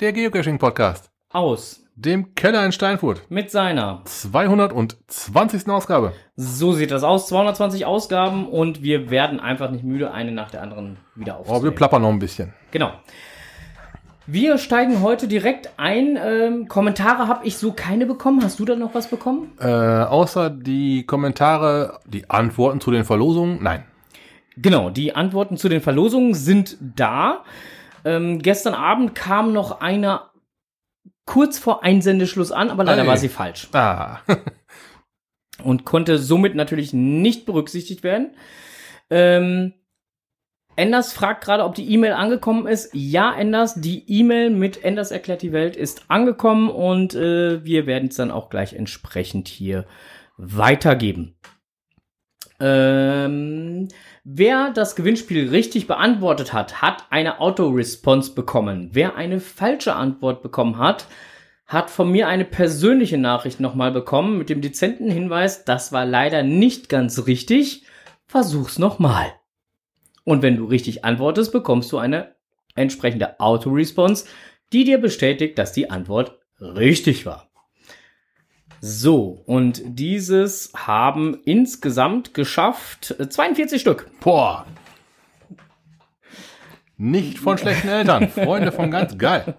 Der Geocaching-Podcast. Aus. Dem Keller in Steinfurt. Mit seiner. 220. Ausgabe. So sieht das aus. 220 Ausgaben und wir werden einfach nicht müde, eine nach der anderen wieder Oh, wir aufzunehmen. plappern noch ein bisschen. genau. Wir steigen heute direkt ein. Ähm, Kommentare habe ich so keine bekommen. Hast du da noch was bekommen? Äh, außer die Kommentare, die Antworten zu den Verlosungen. Nein. Genau, die Antworten zu den Verlosungen sind da. Ähm, gestern Abend kam noch eine kurz vor Einsendeschluss an, aber leider Hey. war sie falsch. Ah. und konnte somit natürlich nicht berücksichtigt werden. Ähm, Enders fragt gerade, ob die E-Mail angekommen ist. Ja, Enders, die E-Mail mit Enders erklärt die Welt ist angekommen und äh, wir werden es dann auch gleich entsprechend hier weitergeben. Ähm, wer das Gewinnspiel richtig beantwortet hat, hat eine Autoresponse bekommen. Wer eine falsche Antwort bekommen hat, hat von mir eine persönliche Nachricht nochmal bekommen mit dem dezenten Hinweis, das war leider nicht ganz richtig. Versuch's nochmal. Und wenn du richtig antwortest, bekommst du eine entsprechende Autoresponse, die dir bestätigt, dass die Antwort richtig war. So, und dieses haben insgesamt geschafft äh, 42 Stück. Boah. Nicht von schlechten Eltern. Freunde von ganz geil.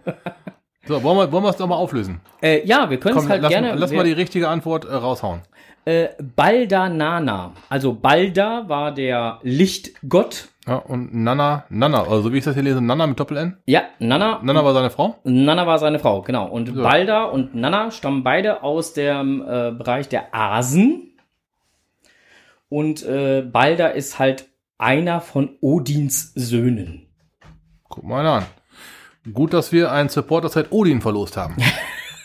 So, wollen wir, wollen wir es doch mal auflösen? Äh, ja, wir können es halt lass, gerne. lass mal die richtige Antwort äh, raushauen. äh, Baldanana. Also Balda war der Lichtgott. Ja, und Nana, Nana, also so wie ich das hier lese, Nana mit Doppel-N. Ja, Nana. Nana war seine Frau. Nana war seine Frau, genau. Und So. Balda und Nana stammen beide aus dem äh, Bereich der Asen. Und äh, Balda ist halt einer von Odins Söhnen. Guck mal an. Gut, dass wir einen Supporter seit Odin verlost haben.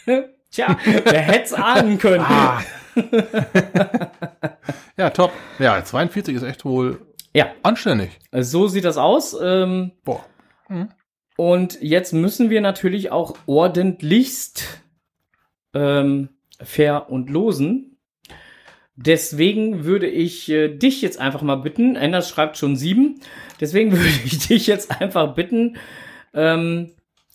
Tja, wer hätte es ahnen können? Ah. ja, top. Ja, 42 ist echt wohl Ja, anständig. so sieht das aus. Ähm, Boah. Und jetzt müssen wir natürlich auch ordentlichst ähm, fair und losen. Deswegen würde ich äh, dich jetzt einfach mal bitten, Anders schreibt schon sieben, deswegen würde ich dich jetzt einfach bitten, ähm,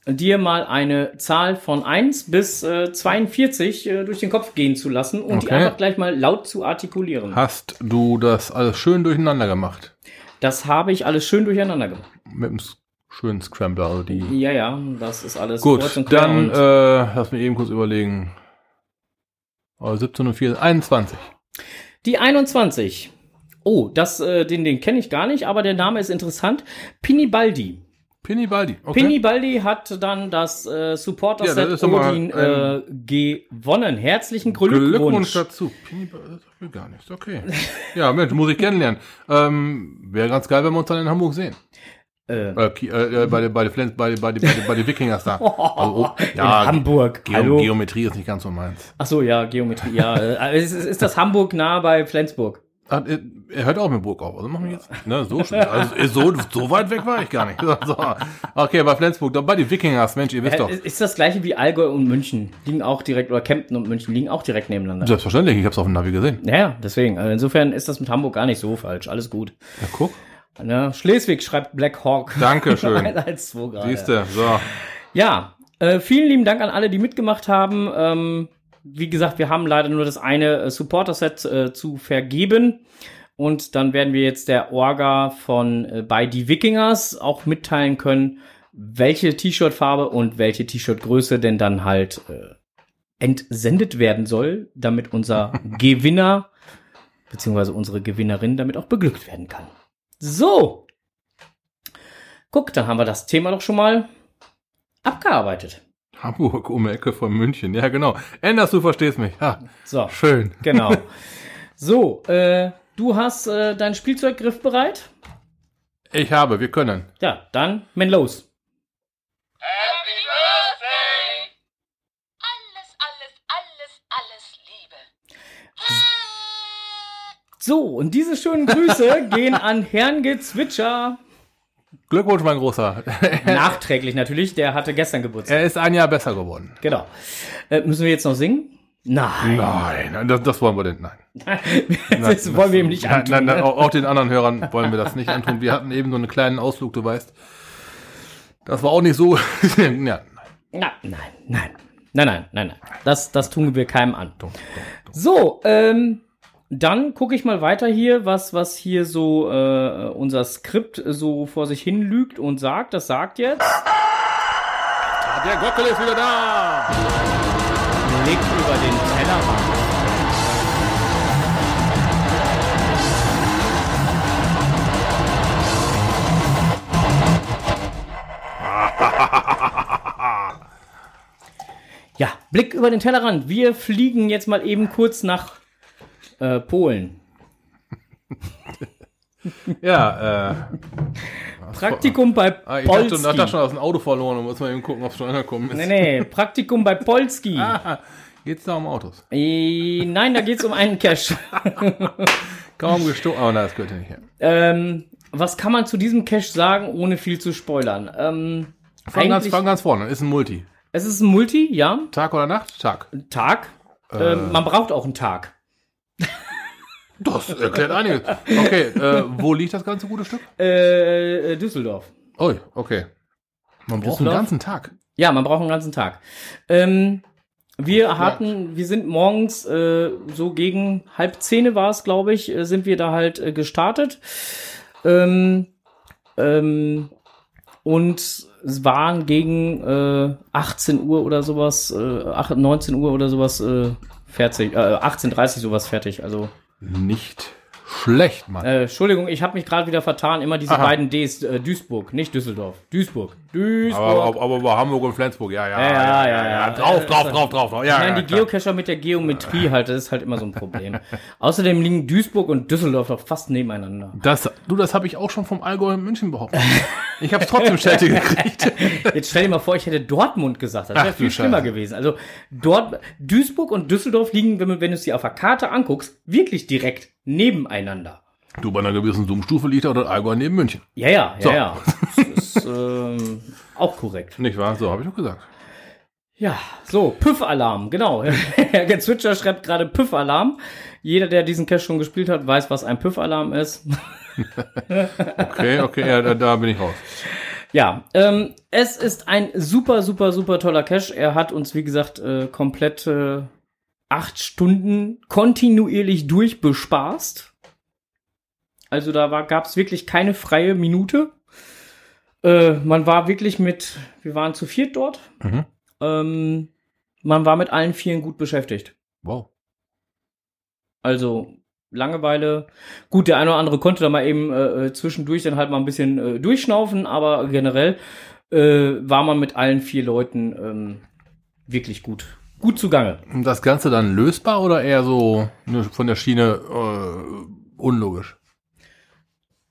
dir mal eine Zahl von 1 bis äh, 42 äh, durch den Kopf gehen zu lassen und die Okay. einfach gleich mal laut zu artikulieren. Hast du das alles schön durcheinander gemacht? Das habe ich alles schön durcheinander gemacht. Mit dem s- schönen Scrambler, also die. Ja, ja, das ist alles Gut, dann äh, lass mich eben kurz überlegen. Oh, 17 und 4, 21. Die 21. Oh, das, äh, den, den kenne ich gar nicht, aber der Name ist interessant. Pinibaldi. Pinibaldi. Okay. Pinibaldi hat dann das äh, Ja, Supporter-Set mal Odin äh, gewonnen. Herzlichen Glückwunsch Glückwunsch. dazu. Pinibaldi, das will gar nichts. Okay. ja, Mensch, muss ich kennenlernen. Ähm, Wäre ganz geil, wenn wir uns dann in Hamburg sehen. Äh, Äh, äh, äh, bei den bei Flens- bei, bei, bei, bei den Wikingers da. Also, oh, ja, in Hamburg. Geo Hallo. Geometrie ist nicht ganz so meins. Ach so, ja, Geometrie. Ja, äh, ist ist das Hamburg nah bei Flensburg? Ah, Er, er hört auch mit Burg auf. Also machen wir jetzt. Ne, so, also, äh, so, so weit weg war ich gar nicht. So. Okay, bei Flensburg, bei den Wikingers, Mensch, ihr wisst Äh, doch. ist, das gleiche wie Allgäu und München? Liegen auch direkt, oder Kempten und München liegen auch direkt nebeneinander. Selbstverständlich, ich hab's auf dem Navi gesehen. Ja, ja, deswegen. Also insofern ist das mit Hamburg gar nicht so falsch. Alles gut. Ja, guck. Ne? Schleswig schreibt Black Hawk. Dankeschön. 1-2 gerade. Siehste, so. Ja, äh, vielen lieben Dank an alle, die mitgemacht haben. Ähm, wie gesagt, wir haben leider nur das eine äh, Supporter-Set äh, zu vergeben. Und dann werden wir jetzt der Orga von äh, bei die Wikingers auch mitteilen können, welche T-Shirt-Farbe und welche T-Shirt-Größe denn dann halt äh, entsendet werden soll, damit unser Gewinner beziehungsweise unsere Gewinnerin damit auch beglückt werden kann. So. Guck, dann haben wir das Thema doch schon mal abgearbeitet. Hamburg um die Ecke von München. Ja, genau. Enders, du verstehst mich. Ha, So, schön. genau. So, äh, du hast äh, dein Spielzeuggriff bereit? Ich habe, wir können. Ja, dann men los. Happy Birthday! Alles, alles, alles, alles Liebe. So, und diese schönen Grüße gehen an Herrn Gezwitscher. Glückwunsch, mein Großer. Nachträglich natürlich, der hatte gestern Geburtstag. er ist ein Jahr besser geworden. Genau. Äh, müssen wir jetzt noch singen? Nein. Nein, das, das wollen wir denn, nein. das wollen wir ihm nicht Nein, antun. nein, nein, ne? auch, auch den anderen Hörern wollen wir das nicht antun. Wir hatten eben so einen kleinen Ausflug, du weißt. Das war auch nicht so. ja, Na, nein, nein. Nein, nein, nein, nein. Das, das tun wir keinem an. So, ähm, dann gucke ich mal weiter hier, was, was hier so äh, unser Skript so vor sich hin lügt und sagt. Das sagt jetzt. Der Gockel ist wieder da. Blick über den Tellerrand. Ja, Blick über den Tellerrand. Wir fliegen jetzt mal eben kurz nach äh, Polen. Ja, äh. Praktikum bei ah, Ich Polski. du hast schon aus dem Auto verloren und muss mal eben gucken, ob es schon angekommen ist. Nee, nee, Praktikum bei Polski. Ah, geht's da um Autos? Äh, nein, da geht's um einen Cash. Kaum gestoßen. Oh, nein, das gehört ja nicht her. ähm, was kann man zu diesem Cash sagen, ohne viel zu spoilern? Ähm, Fang ganz, fang ganz vorne. Ist ein Multi. es ist ein Multi, ja, Tag oder Nacht? Tag. Tag. Äh. Ähm, man braucht auch einen Tag. Das erklärt einiges. Okay, äh, wo liegt das ganze gute Stück? Äh, äh, Düsseldorf. Oh, okay. Man braucht einen Düsseldorf? ganzen Tag. Ja, man braucht einen ganzen Tag. Ähm, wir hatten, wir sind morgens äh, so gegen halb zehn war es, glaube ich, äh, sind wir da halt äh, gestartet. Ähm, ähm, und es waren gegen äh, 18 Uhr oder sowas, äh, 8, 19 Uhr oder sowas äh, fertig, äh, 18.30 sowas fertig. Also Nicht schlecht, Mann. äh, Entschuldigung, ich habe mich gerade wieder vertan. Immer diese Aha. beiden Ds. Äh, Duisburg, nicht Düsseldorf. Duisburg. Duisburg. aber, aber, aber bei Hamburg und Flensburg, ja, ja. Ja, ja, ja, ja. Drauf, drauf, drauf, drauf, drauf. Ja, Nein, ja, die klar. Geocacher mit der Geometrie halt, das ist halt immer so ein Problem. Außerdem liegen Duisburg und Düsseldorf doch fast nebeneinander. Das, du, das habe ich auch schon vom Allgäu in München behauptet. Ich habe es trotzdem Städte gekriegt. Jetzt stell dir mal vor, ich hätte Dortmund gesagt. Das wäre viel schlimmer Scheiße. gewesen. Also dort, Duisburg und Düsseldorf liegen, wenn, wenn du es dir auf der Karte anguckst, wirklich direkt nebeneinander. Du, bei einer gewissen Zoom-Stufe liegt auch das Allgäu neben München. Ja, ja, ja, So. ja. Das ist ähm, auch korrekt. Nicht wahr? So, habe ich doch gesagt. Ja, so, Püff-Alarm, genau. Herr Gezwitscher schreibt gerade Püff-Alarm. Jeder, der diesen Cache schon gespielt hat, weiß, was ein Püff-Alarm ist. Okay, okay, ja, da, da bin ich raus. Ja, ähm, es ist ein super, super, super toller Cache. Er hat uns, wie gesagt, äh, komplett äh, acht Stunden kontinuierlich durchbespaßt. Also da gab es wirklich keine freie Minute. Äh, man war wirklich mit, wir waren zu viert dort. Mhm. Ähm, man war mit allen Vieren gut beschäftigt. Wow. Also Langeweile. Gut, der eine oder andere konnte da mal eben äh, äh, zwischendurch dann halt mal ein bisschen äh, durchschnaufen, aber generell äh, war man mit allen vier Leuten ähm, wirklich gut. Gut zugange. Und das Ganze dann lösbar oder eher so ne, von der Schiene unlogisch?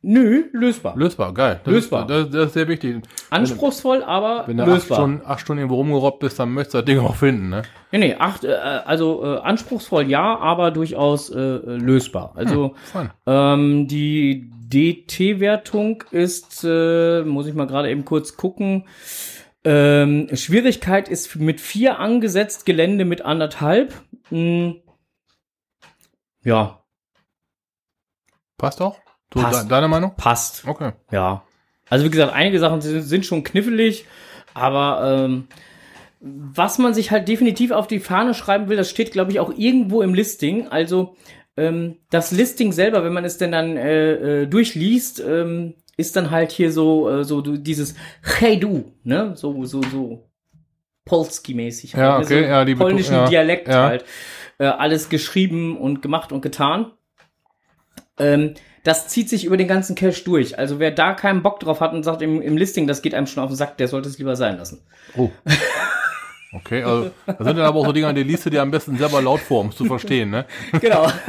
Nö, lösbar. Lösbar, geil. Das Lösbar. Ist, das, das ist sehr wichtig. Anspruchsvoll, aber Wenn du acht lösbar. Stunden, acht Stunden irgendwo rumgerobbt bist, dann möchtest du das Ding auch finden, ne? Nee, nee, acht, äh, also äh, anspruchsvoll ja, aber durchaus äh, lösbar. Also Fein. Ähm, die DT-Wertung ist, äh, muss ich mal gerade eben kurz gucken. Ähm, Schwierigkeit ist mit vier angesetzt, Gelände mit anderthalb. Hm, ja, Passt auch? So, Passt. de- deine Meinung? passt. Okay. Ja. Also wie gesagt, einige Sachen sind, schon knifflig, aber ähm, was man sich halt definitiv auf die Fahne schreiben will, das steht, glaube ich, auch irgendwo im Listing. Also ähm, das Listing selber, wenn man es denn dann äh, äh, durchliest, ähm, ist dann halt hier so äh, so du, dieses Hey du, ne, so so so Polski-mäßig, Ja, halt, ne? okay, so ja, die polnischen ja, Dialekt ja. halt, äh, alles geschrieben und gemacht und getan. Ähm, das zieht sich über den ganzen Cache durch. Also wer da keinen Bock drauf hat und sagt im, im Listing, das geht einem schon auf den Sack, der sollte es lieber sein lassen. Oh. Okay, also das sind dann aber auch so Dinge, die liest du dir am besten selber laut vor, um es zu verstehen, ne? Genau.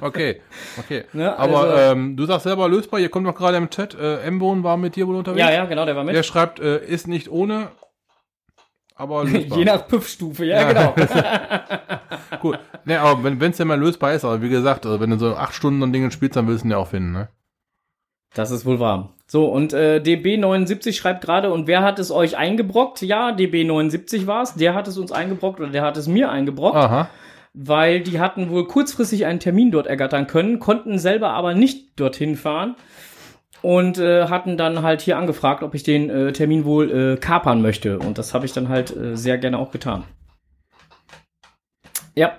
Okay, okay. Ne, aber also- ähm, du sagst selber lösbar, hier kommt noch gerade im Chat, äh, M-Bone war mit dir wohl unterwegs. ja, ja, genau, der war mit. Der schreibt, äh, ist nicht ohne, aber lösbar. Je nach Püffstufe, ja, Ja. genau. Gut. Ne, aber wenn es denn mal lösbar ist, aber wie gesagt, also wenn du so acht Stunden so ein Ding spielst, dann willst du ihn ja auch finden, ne? Das ist wohl wahr. So, und äh, DB79 schreibt gerade, und wer hat es euch eingebrockt? Ja, DB79 war es. Der hat es uns eingebrockt oder der hat es mir eingebrockt, Aha. weil die hatten wohl kurzfristig einen Termin dort ergattern können, konnten selber aber nicht dorthin fahren. Und äh, hatten dann halt hier angefragt, ob ich den äh, Termin wohl äh, kapern möchte. Und das habe ich dann halt äh, sehr gerne auch getan. Ja.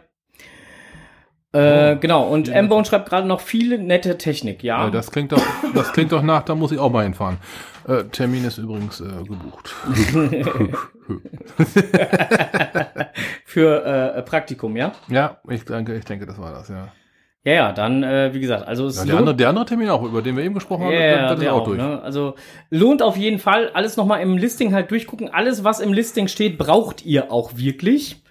Äh, Oh. genau, und Ja. M-Bone schreibt gerade noch viele nette Technik, ja. Äh, das klingt doch, das klingt doch nach, da muss ich auch mal hinfahren. Termin ist übrigens gebucht. Für Praktikum, ja? ja, ich denke, ich denke, das war das, ja. Ja, ja, dann, äh, wie gesagt, also es ja der, lohnt andere, der andere Termin auch, über den wir eben gesprochen haben, Ja, ja, das ist auch auch, durch. ne? Also lohnt auf jeden Fall. Alles nochmal im Listing halt durchgucken. Alles, was im Listing steht, braucht ihr auch wirklich.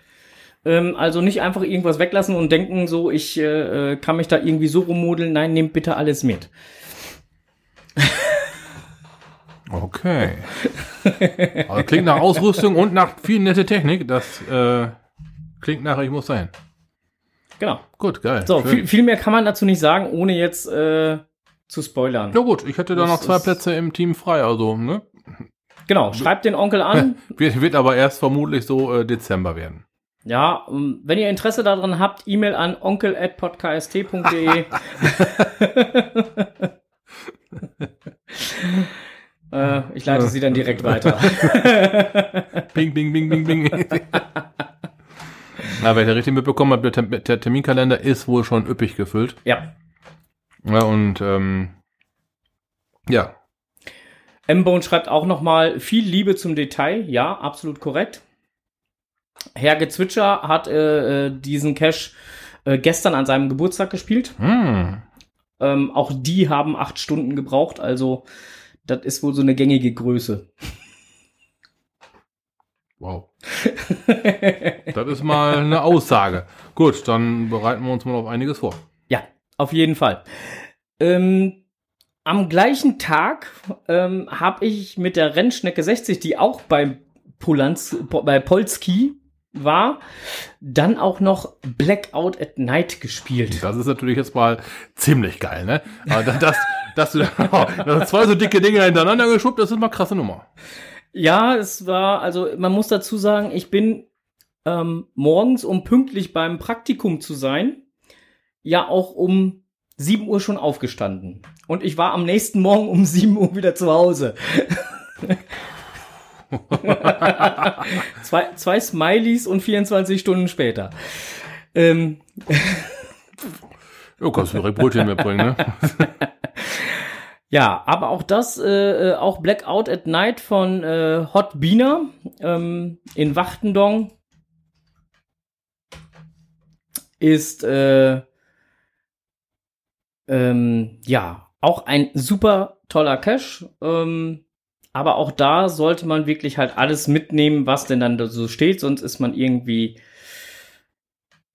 Ähm, also nicht einfach irgendwas weglassen und denken, so, ich äh, äh, kann mich da irgendwie so rummodeln. Nein, nehmt bitte alles mit. Okay. Also klingt nach Ausrüstung und nach viel nette Technik. Das äh, klingt nach, ich muss dahin. Genau. Gut, geil. So, viel, viel mehr kann man dazu nicht sagen, ohne jetzt äh, zu spoilern. Ja gut, ich hätte da noch zwei Plätze im Team frei, also, ne? Genau, schreibt den Onkel an. Wird, wird aber erst vermutlich so äh, Dezember werden. Ja, ähm, wenn ihr Interesse daran habt, E-Mail an onkel.podcast.de. äh, ich leite sie dann direkt weiter. Bing, bing, bing, bing, bing. Na, wer ich richtig mitbekommen hat, der, der Terminkalender ist wohl schon üppig gefüllt. ja. Ja, und ähm, ja, M-Bone schreibt auch nochmal viel Liebe zum Detail. Ja, absolut korrekt. Herr Gezwitscher hat äh, äh, diesen Cash äh, gestern an seinem Geburtstag gespielt. hm, Ähm, auch die haben acht Stunden gebraucht, also das ist wohl so eine gängige Größe. Wow. Das ist mal eine Aussage. Gut, dann bereiten wir uns mal auf einiges vor. Ja, auf jeden Fall. Ähm, am gleichen Tag ähm, habe ich mit der Rennschnecke 60, die auch bei, Polanz, po, bei Polski war, dann auch noch Blackout at Night gespielt. Das ist natürlich jetzt mal ziemlich geil, ne? Aber da- das, dass du da zwei so dicke Dinge hintereinander geschubbt, das ist mal krasse Nummer. Ja, es war, also man muss dazu sagen, ich bin ähm, morgens, um pünktlich beim Praktikum zu sein, ja auch um 7 Uhr schon aufgestanden. Und ich war am nächsten Morgen um 7 Uhr wieder zu Hause. zwei, zwei Smileys und 24 Stunden später. Ähm, Ja, kannst du direkt Brötchen mitbringen, ne? Ja, aber auch das, äh, äh, auch Blackout at Night von äh, Hot Biener ähm, in Wachtendong ist äh, ähm, ja auch ein super toller Cache. Ähm, aber auch da sollte man wirklich halt alles mitnehmen, was denn dann da so steht, sonst ist man irgendwie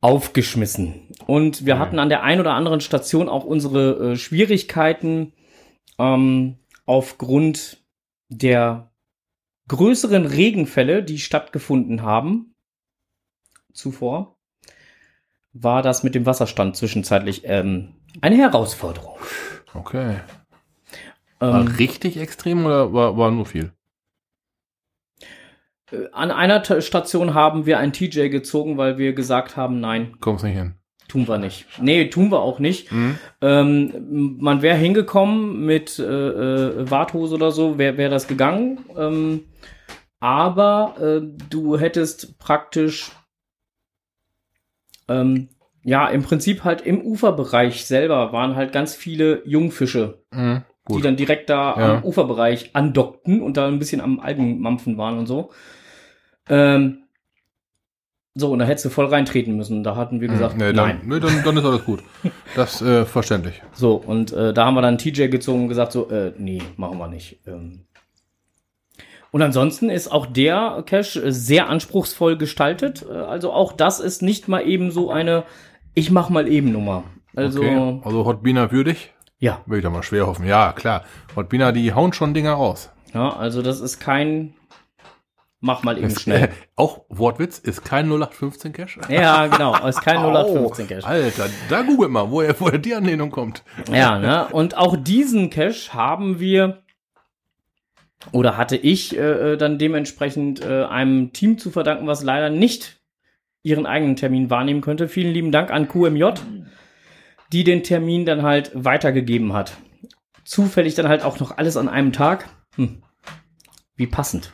aufgeschmissen. Und wir hatten an der einen oder anderen Station auch unsere äh, Schwierigkeiten ähm, aufgrund der größeren Regenfälle, die stattgefunden haben zuvor, war das mit dem Wasserstand zwischenzeitlich ähm, eine Herausforderung. Okay. War Ähm, richtig extrem oder war, war nur viel? äh, an einer T Station haben wir ein TJ gezogen, weil wir gesagt haben, nein, Kommst nicht hin. Tun wir nicht. Nee, tun wir auch nicht. Hm? Ähm, man wäre hingekommen mit äh, äh, Warthose oder so, wäre wär das gegangen. Ähm, aber äh, du hättest praktisch ähm, ja im Prinzip halt im Uferbereich selber waren halt ganz viele Jungfische, Hm, die dann direkt da Ja. am Uferbereich andockten und da ein bisschen am Algenmampfen waren und so. Ähm, so, und da hättest du voll reintreten müssen. Da hatten wir gesagt, Hm, nee, nein. dann, nee, dann, dann ist alles gut. Das äh, verständlich. So, und äh, da haben wir dann TJ gezogen und gesagt, so, äh, nee, machen wir nicht. Ähm. Und ansonsten ist auch der Cache äh, sehr anspruchsvoll gestaltet. Äh, also auch das ist nicht mal eben so eine Ich mach mal eben Nummer. Also, okay. Also Hotbina für dich? ja, Will ich doch mal schwer hoffen. Ja, klar. Hotbina, die hauen schon Dinger raus. ja, also das ist kein Mach mal eben Ist, schnell. äh, auch Wortwitz, ist kein 0815 Cache? Ja, genau, ist kein Au, 0815 Cache. Alter, da googelt mal, woher, woher die Anlehnung kommt. Ja, ne? Und auch diesen Cache haben wir oder hatte ich äh, äh, dann dementsprechend äh, einem Team zu verdanken, was leider nicht ihren eigenen Termin wahrnehmen könnte. Vielen lieben Dank an QMJ, die den Termin dann halt weitergegeben hat. zufällig dann halt auch noch alles an einem Tag. Hm. Wie passend.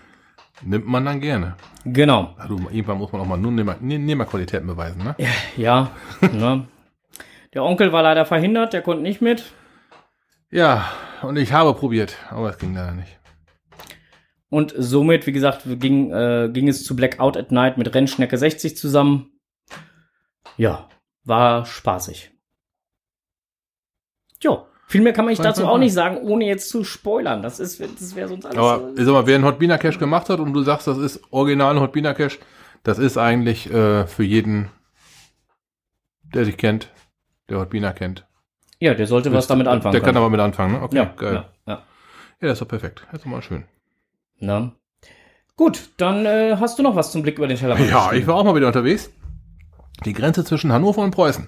Nimmt man dann gerne. Genau. Du, irgendwann muss man auch mal nur Nehmer, Ne- Nehmerqualitäten beweisen, ne? Ja. ne? Der Onkel war leider verhindert, der konnte nicht mit. Ja, und ich habe probiert, aber es ging leider nicht. Und somit, wie gesagt, ging, äh, ging es zu Blackout at Night mit Rennschnecke 60 zusammen. Ja, war spaßig. Jo, viel mehr kann man ich dazu auch nicht sagen, ohne jetzt zu spoilern. Das ist, das wäre sonst alles. Aber sag mal, wer einen Hot Beaner Cache gemacht hat und du sagst, das ist original Hot Beaner Cache, das ist eigentlich äh, für jeden, der dich kennt, der Hot Beaner kennt. ja, der sollte was damit anfangen. Der kann aber mit anfangen, ne? Okay, ja, geil. ja, ja. Ja, das ist doch perfekt. Das ist doch mal schön. Na. Gut, dann äh, hast du noch was zum Blick über den Tellerrand. Ja, ich war auch mal wieder unterwegs. Die Grenze zwischen Hannover und Preußen.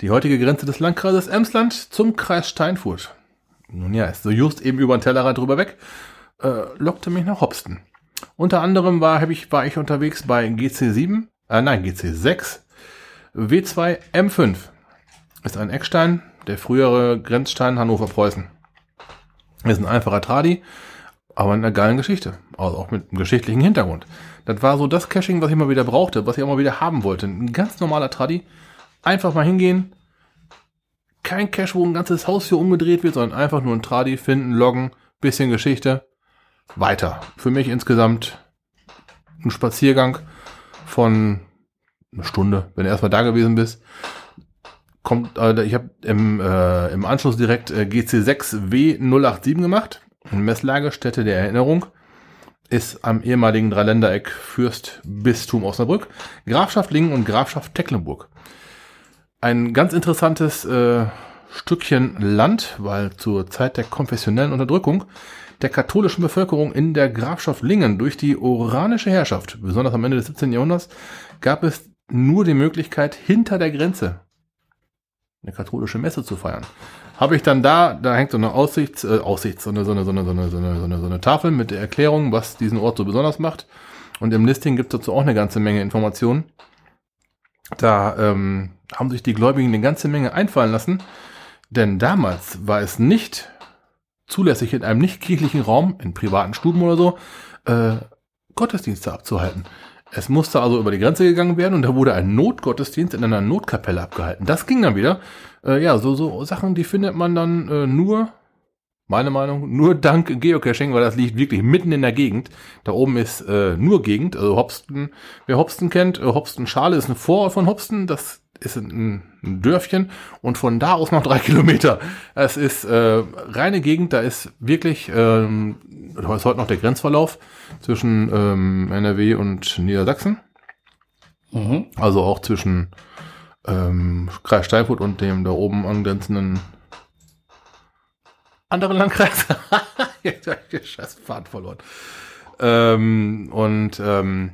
Die heutige Grenze des Landkreises Emsland zum Kreis Steinfurt. Nun ja, ist so just eben über den Tellerrand drüber weg, äh, lockte mich nach Hopsten. Unter anderem war, hab ich, war ich unterwegs bei GC7, äh, nein, GC6, W2 M5. Ist ein Eckstein, der frühere Grenzstein Hannover-Preußen. Ist ein einfacher Tradi, aber in einer geilen Geschichte. Also auch mit einem geschichtlichen Hintergrund. Das war so das Caching, was ich mal wieder brauchte, was ich auch mal wieder haben wollte. Ein ganz normaler Tradi. Einfach mal hingehen. Kein Cache, wo ein ganzes Haus für umgedreht wird, sondern einfach nur ein Tradi finden, loggen, bisschen Geschichte. Weiter. Für mich insgesamt ein Spaziergang von eine Stunde, wenn du erstmal da gewesen bist. Kommt, äh, ich habe im, äh, im Anschluss direkt äh, GC6W087 gemacht. Messlagerstätte der Erinnerung ist am ehemaligen Dreiländereck Fürstbistum Osnabrück, Grafschaft Lingen und Grafschaft Tecklenburg. Ein ganz interessantes äh, Stückchen Land, weil zur Zeit der konfessionellen Unterdrückung der katholischen Bevölkerung in der Grafschaft Lingen durch die oranische Herrschaft, besonders am Ende des 17. Jahrhunderts, gab es nur die Möglichkeit, hinter der Grenze eine katholische Messe zu feiern. Habe ich dann da, da hängt so eine Aussichts, äh, Aussichts, so eine, so eine, so eine, so eine, so eine, so eine, so eine Tafel mit der Erklärung, was diesen Ort so besonders macht. Und im Listing gibt es dazu auch eine ganze Menge Informationen. Da ähm, haben sich die Gläubigen eine ganze Menge einfallen lassen, denn damals war es nicht zulässig, in einem nicht kirchlichen Raum, in privaten Stuben oder so, äh, Gottesdienste abzuhalten. Es musste also über die Grenze gegangen werden und da wurde ein Notgottesdienst in einer Notkapelle abgehalten. Das ging dann wieder. Äh, ja, so, so Sachen, die findet man dann äh, nur, meine Meinung, nur dank Geocaching, weil das liegt wirklich mitten in der Gegend. Da oben ist äh, nur Gegend, also Hopsten. Wer Hopsten kennt, äh, Hopsten-Schale ist ein Vorort von Hopsten, das ist ein, ein Dörfchen und von da aus noch drei Kilometer. Es ist äh, reine Gegend, da ist wirklich, ähm, da ist heute noch der Grenzverlauf zwischen ähm, NRW und Niedersachsen. Mhm. Also auch zwischen ähm, Kreis Steinfurt und dem da oben angrenzenden anderen Landkreis. Jetzt hab ich den scheiß Faden verloren. Ähm, und ähm,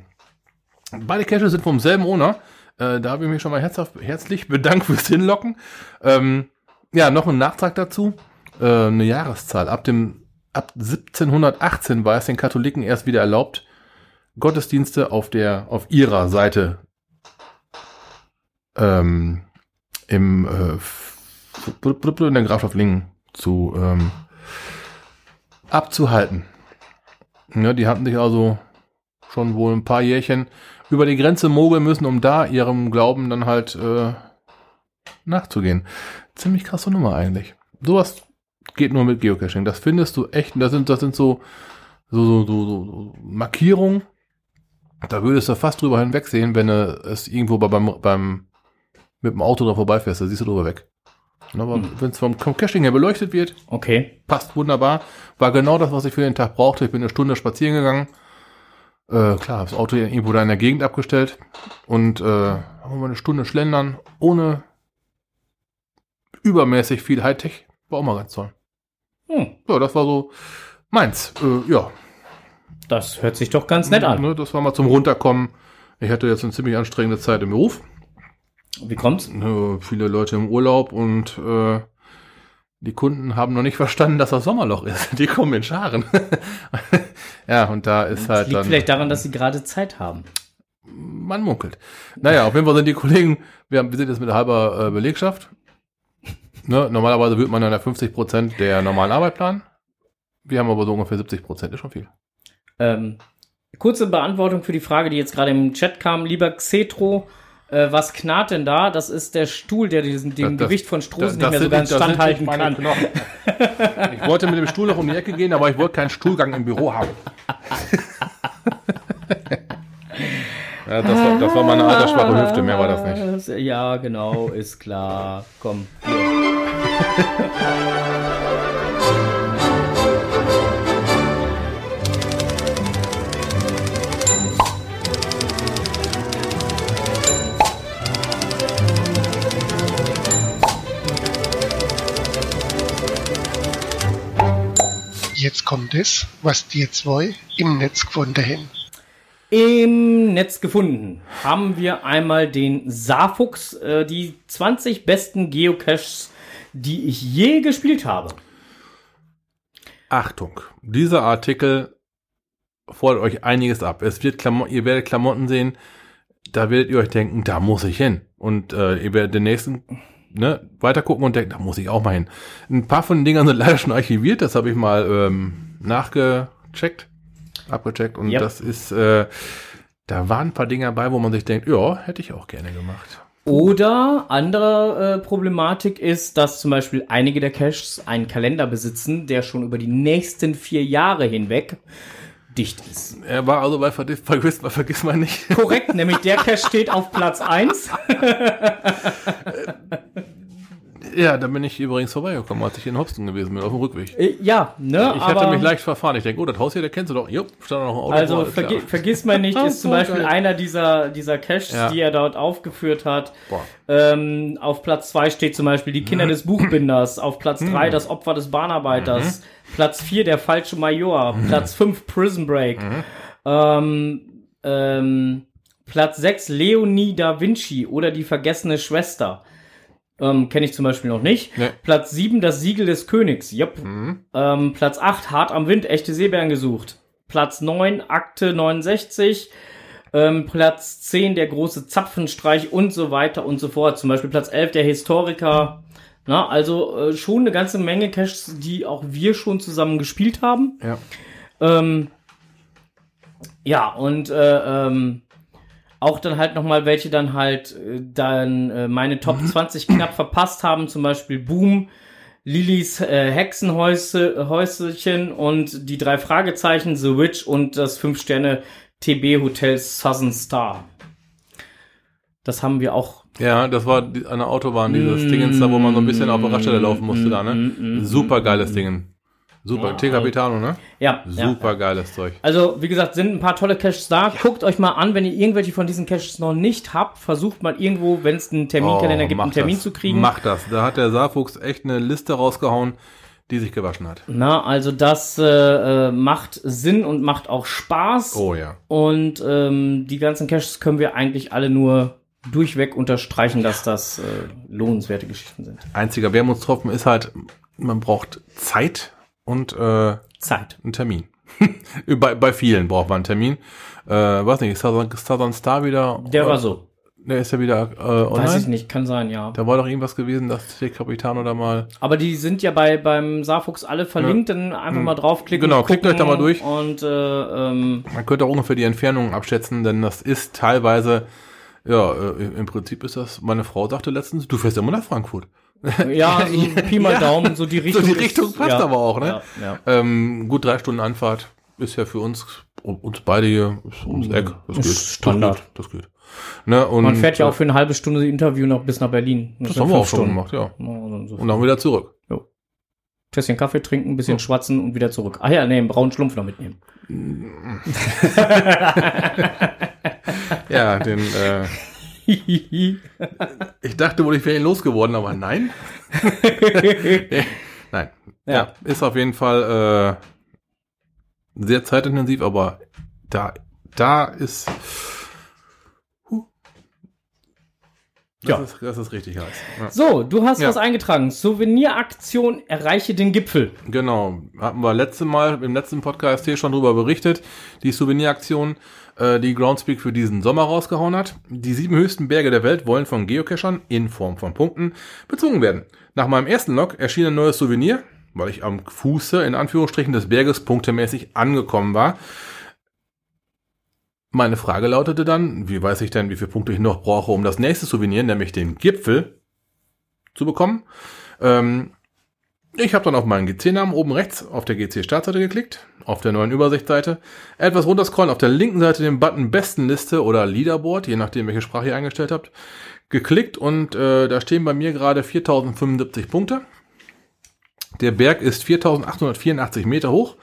beide Caches sind vom selben Owner. Äh, da habe ich mich schon mal herzhaft, herzlich bedankt fürs Hinlocken. Ähm, ja, noch ein Nachtrag dazu. Äh, eine Jahreszahl. Ab dem ab 1718 war es den Katholiken erst wieder erlaubt, Gottesdienste auf der auf ihrer Seite ähm, im äh, in der Grafschaft Lingen zu ähm, abzuhalten. Ja, die hatten sich also schon wohl ein paar Jährchen über die Grenze mogeln müssen, um da ihrem Glauben dann halt äh, nachzugehen. Ziemlich krasse Nummer eigentlich. Sowas geht nur mit Geocaching. Das findest du echt. Das sind, das sind so, so, so, so, so Markierungen. Da würdest du fast drüber hinwegsehen, wenn du es irgendwo bei- beim, beim mit dem Auto da vorbeifährst, da siehst du drüber weg. Aber Hm. wenn es vom, vom Caching her beleuchtet wird, Okay. passt wunderbar. War genau das, was ich für den Tag brauchte. Ich bin eine Stunde spazieren gegangen. Äh, klar, das Auto irgendwo da in der Gegend abgestellt und äh, haben wir eine Stunde schlendern, ohne übermäßig viel Hightech. War auch mal ganz toll. Hm. Ja, das war so meins. Äh, ja, Das hört sich doch ganz nett an. Ne, das war mal zum Runterkommen. Ich hatte jetzt eine ziemlich anstrengende Zeit im Beruf. Wie kommt's? Äh, viele Leute im Urlaub und äh, die Kunden haben noch nicht verstanden, dass das Sommerloch ist. Die kommen in Scharen. ja, und da ist Das halt liegt dann. vielleicht daran, dass sie gerade Zeit haben. Man munkelt. Naja, auf jeden Fall sind die Kollegen, wir, haben, wir sind jetzt mit halber äh, Belegschaft. Ne, normalerweise würde man dann ja 50 Prozent der normalen Arbeit planen. Wir haben aber so ungefähr 70 Prozent, ist schon viel. Ähm, kurze Beantwortung für die Frage, die jetzt gerade im Chat kam. Lieber Xetro, äh, was knarrt denn da? Das ist der Stuhl, der diesen, dem Das- Gewicht von Strohsen Das- nicht mehr so ganz standhalten kann. Ich wollte mit dem Stuhl noch um die Ecke gehen, aber ich wollte keinen Stuhlgang im Büro haben. ja, das, war, das war meine altersschwache Hüfte, mehr war das nicht. nicht. Ja, genau, ist klar. Komm. Jetzt kommt es, was die zwei im Netz gefunden haben. Im Netz gefunden haben wir einmal den Saarfuchs, äh, die 20 besten Geocaches, die ich je gespielt habe. Achtung, dieser Artikel fordert euch einiges ab. Es wird Klamo ihr werdet Klamotten sehen, da werdet ihr euch denken, da muss ich hin. Und äh, ihr werdet den nächsten ne, weiter gucken und denken, da muss ich auch mal hin. Ein paar von den Dingern sind leider schon archiviert, das habe ich mal ähm, nachgecheckt, abgecheckt und Ja. das ist, äh, da waren ein paar Dinger bei, wo man sich denkt, ja, hätte ich auch gerne gemacht. Oder andere äh, Problematik ist, dass zum Beispiel einige der Caches einen Kalender besitzen, der schon über die nächsten vier Jahre hinweg dicht ist. Er war also bei Vergiss, vergiss, vergiss mal nicht. Korrekt, nämlich der Cache steht auf Platz 1. Ja, da bin ich übrigens vorbeigekommen, als ich in Hobson gewesen bin, auf dem Rückweg. Äh, ja, ne? Ich aber hatte mich leicht verfahren. Ich denke, oh, das Haus hier, der kennst du doch. Jupp, stand da noch ein Auto. Also vor, vergi klar. vergiss mal nicht, ist zum so Beispiel einer dieser, dieser Caches, Ja. die er dort aufgeführt hat. Ähm, auf Platz 2 steht zum Beispiel die Kinder des Buchbinders, auf Platz Hm. 3 das Opfer des Bahnarbeiters, Platz 4 der falsche Major, Hm. Platz 5 Prison Break, ähm, ähm, Platz 6 Leonie da Vinci oder die vergessene Schwester. Ähm, Kenne ich zum Beispiel noch nicht. Nee. Platz 7 das Siegel des Königs. Jupp. Mhm. Ähm, Platz 8, Hart am Wind, echte Seebären gesucht. Platz 9, Akte 69. Ähm, Platz 10, der große Zapfenstreich und so weiter und so fort. Zum Beispiel Platz 11, der Historiker. Na, also äh, schon eine ganze Menge Caches, die auch wir schon zusammen gespielt haben. Ja. Ähm, ja, und äh, ähm, auch dann halt nochmal welche dann halt äh, dann äh, meine Top 20 knapp verpasst haben, zum Beispiel Boom, Lillys äh, Hexenhäuschen und die drei Fragezeichen, The Witch und das 5-Sterne TB Hotel Southern Star. Das haben wir auch. Ja, das war die, an der Autobahn, dieses Dingens da, wo man so ein bisschen auf der Raststelle laufen musste da, ne? Super geiles Ding. Super. Ja, T. Capitano, ne? Ja, ja. Super geiles Zeug. Also, wie gesagt, sind ein paar tolle Caches da. Guckt euch mal an, wenn ihr irgendwelche von diesen Caches noch nicht habt, versucht mal irgendwo, wenn es einen Terminkalender gibt, einen Oh, Termin das. zu kriegen. Macht das. Da hat der Saarfuchs echt eine Liste rausgehauen, die sich gewaschen hat. Na, also das äh, äh, macht Sinn und macht auch Spaß. Oh ja. Und ähm, die ganzen Caches können wir eigentlich alle nur durchweg unterstreichen, dass das äh, lohnenswerte Geschichten sind. Einziger Wermutstropfen ist halt, man braucht Zeit und äh, Zeit. einen Termin. bei, bei vielen braucht man einen Termin. Äh, weiß nicht, ist Southern, Southern Star wieder? Der war so. Der ist ja wieder äh, online. Weiß ich nicht, kann sein, ja. Da war doch irgendwas gewesen, dass der Capitano da mal. Aber die sind ja bei beim Saarfuchs alle verlinkt, dann einfach mal draufklicken. Genau, klickt euch da mal durch. Und äh, ähm, Man könnte auch ungefähr die Entfernung abschätzen, denn das ist teilweise, ja, äh, im Prinzip ist das, meine Frau sagte letztens, du fährst immer nach Frankfurt. ja, so Pi mal Ja. Daumen, so die Richtung. die ist- Richtung passt aber auch, ne? Ja, ja. Ähm, gut drei Stunden Anfahrt ist ja für uns, uns beide hier, ist ums Eck. Das Ist geht. Standard. Das geht. Das geht. Ne, und, Man fährt ja auch für eine halbe Stunde Interview noch bis nach Berlin. Das haben wir auch schon Stunden. gemacht, ja. Ja, also so Und dann wieder zurück. Tässchen Kaffee trinken, ein bisschen schwatzen und wieder zurück. Ach ja, nee, einen braunen Schlumpf noch mitnehmen. Ja, den, äh, ich dachte wohl, ich wäre ihn losgeworden, aber nein. nein. Ja. Ja. ist auf jeden Fall äh, sehr zeitintensiv, aber da, da ist. Huh. Das, Ja. ist, das ist richtig heiß. Ja. So, du hast Ja. was eingetragen. Souveniraktion erreiche den Gipfel. Genau, hatten wir letzte Mal im letzten Podcast hier schon drüber berichtet, die Souveniraktion, äh, die Groundspeak für diesen Sommer rausgehauen hat. Die sieben höchsten Berge der Welt wollen von Geocachern in Form von Punkten bezogen werden. Nach meinem ersten Log erschien ein neues Souvenir, weil ich am Fuße in Anführungsstrichen des Berges punktemäßig angekommen war. Meine Frage lautete dann, wie weiß ich denn, wie viele Punkte ich noch brauche, um das nächste Souvenir, nämlich den Gipfel, zu bekommen? Ähm, ich habe dann auf meinen GC-Namen oben rechts auf der GC-Startseite geklickt, auf der neuen Übersichtsseite, etwas runterscrollen, auf der linken Seite den Button Bestenliste oder Leaderboard, je nachdem, welche Sprache ihr eingestellt habt, geklickt und äh, da stehen bei mir gerade 4075 Punkte. Der Berg ist 4884 Meter hoch,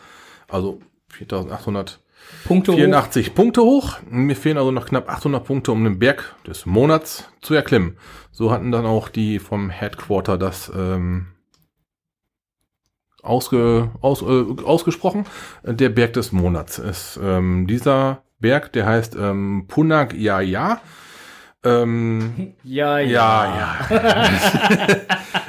also 4884 Punkte hoch. Punkte hoch. Mir fehlen also noch knapp 800 Punkte, um den Berg des Monats zu erklimmen. So hatten dann auch die vom Headquarter das ähm, ausge, aus, äh, ausgesprochen. Der Berg des Monats ist ähm, dieser Berg, der heißt ähm, Punak Yaya. Ähm, Ja, ja, ja.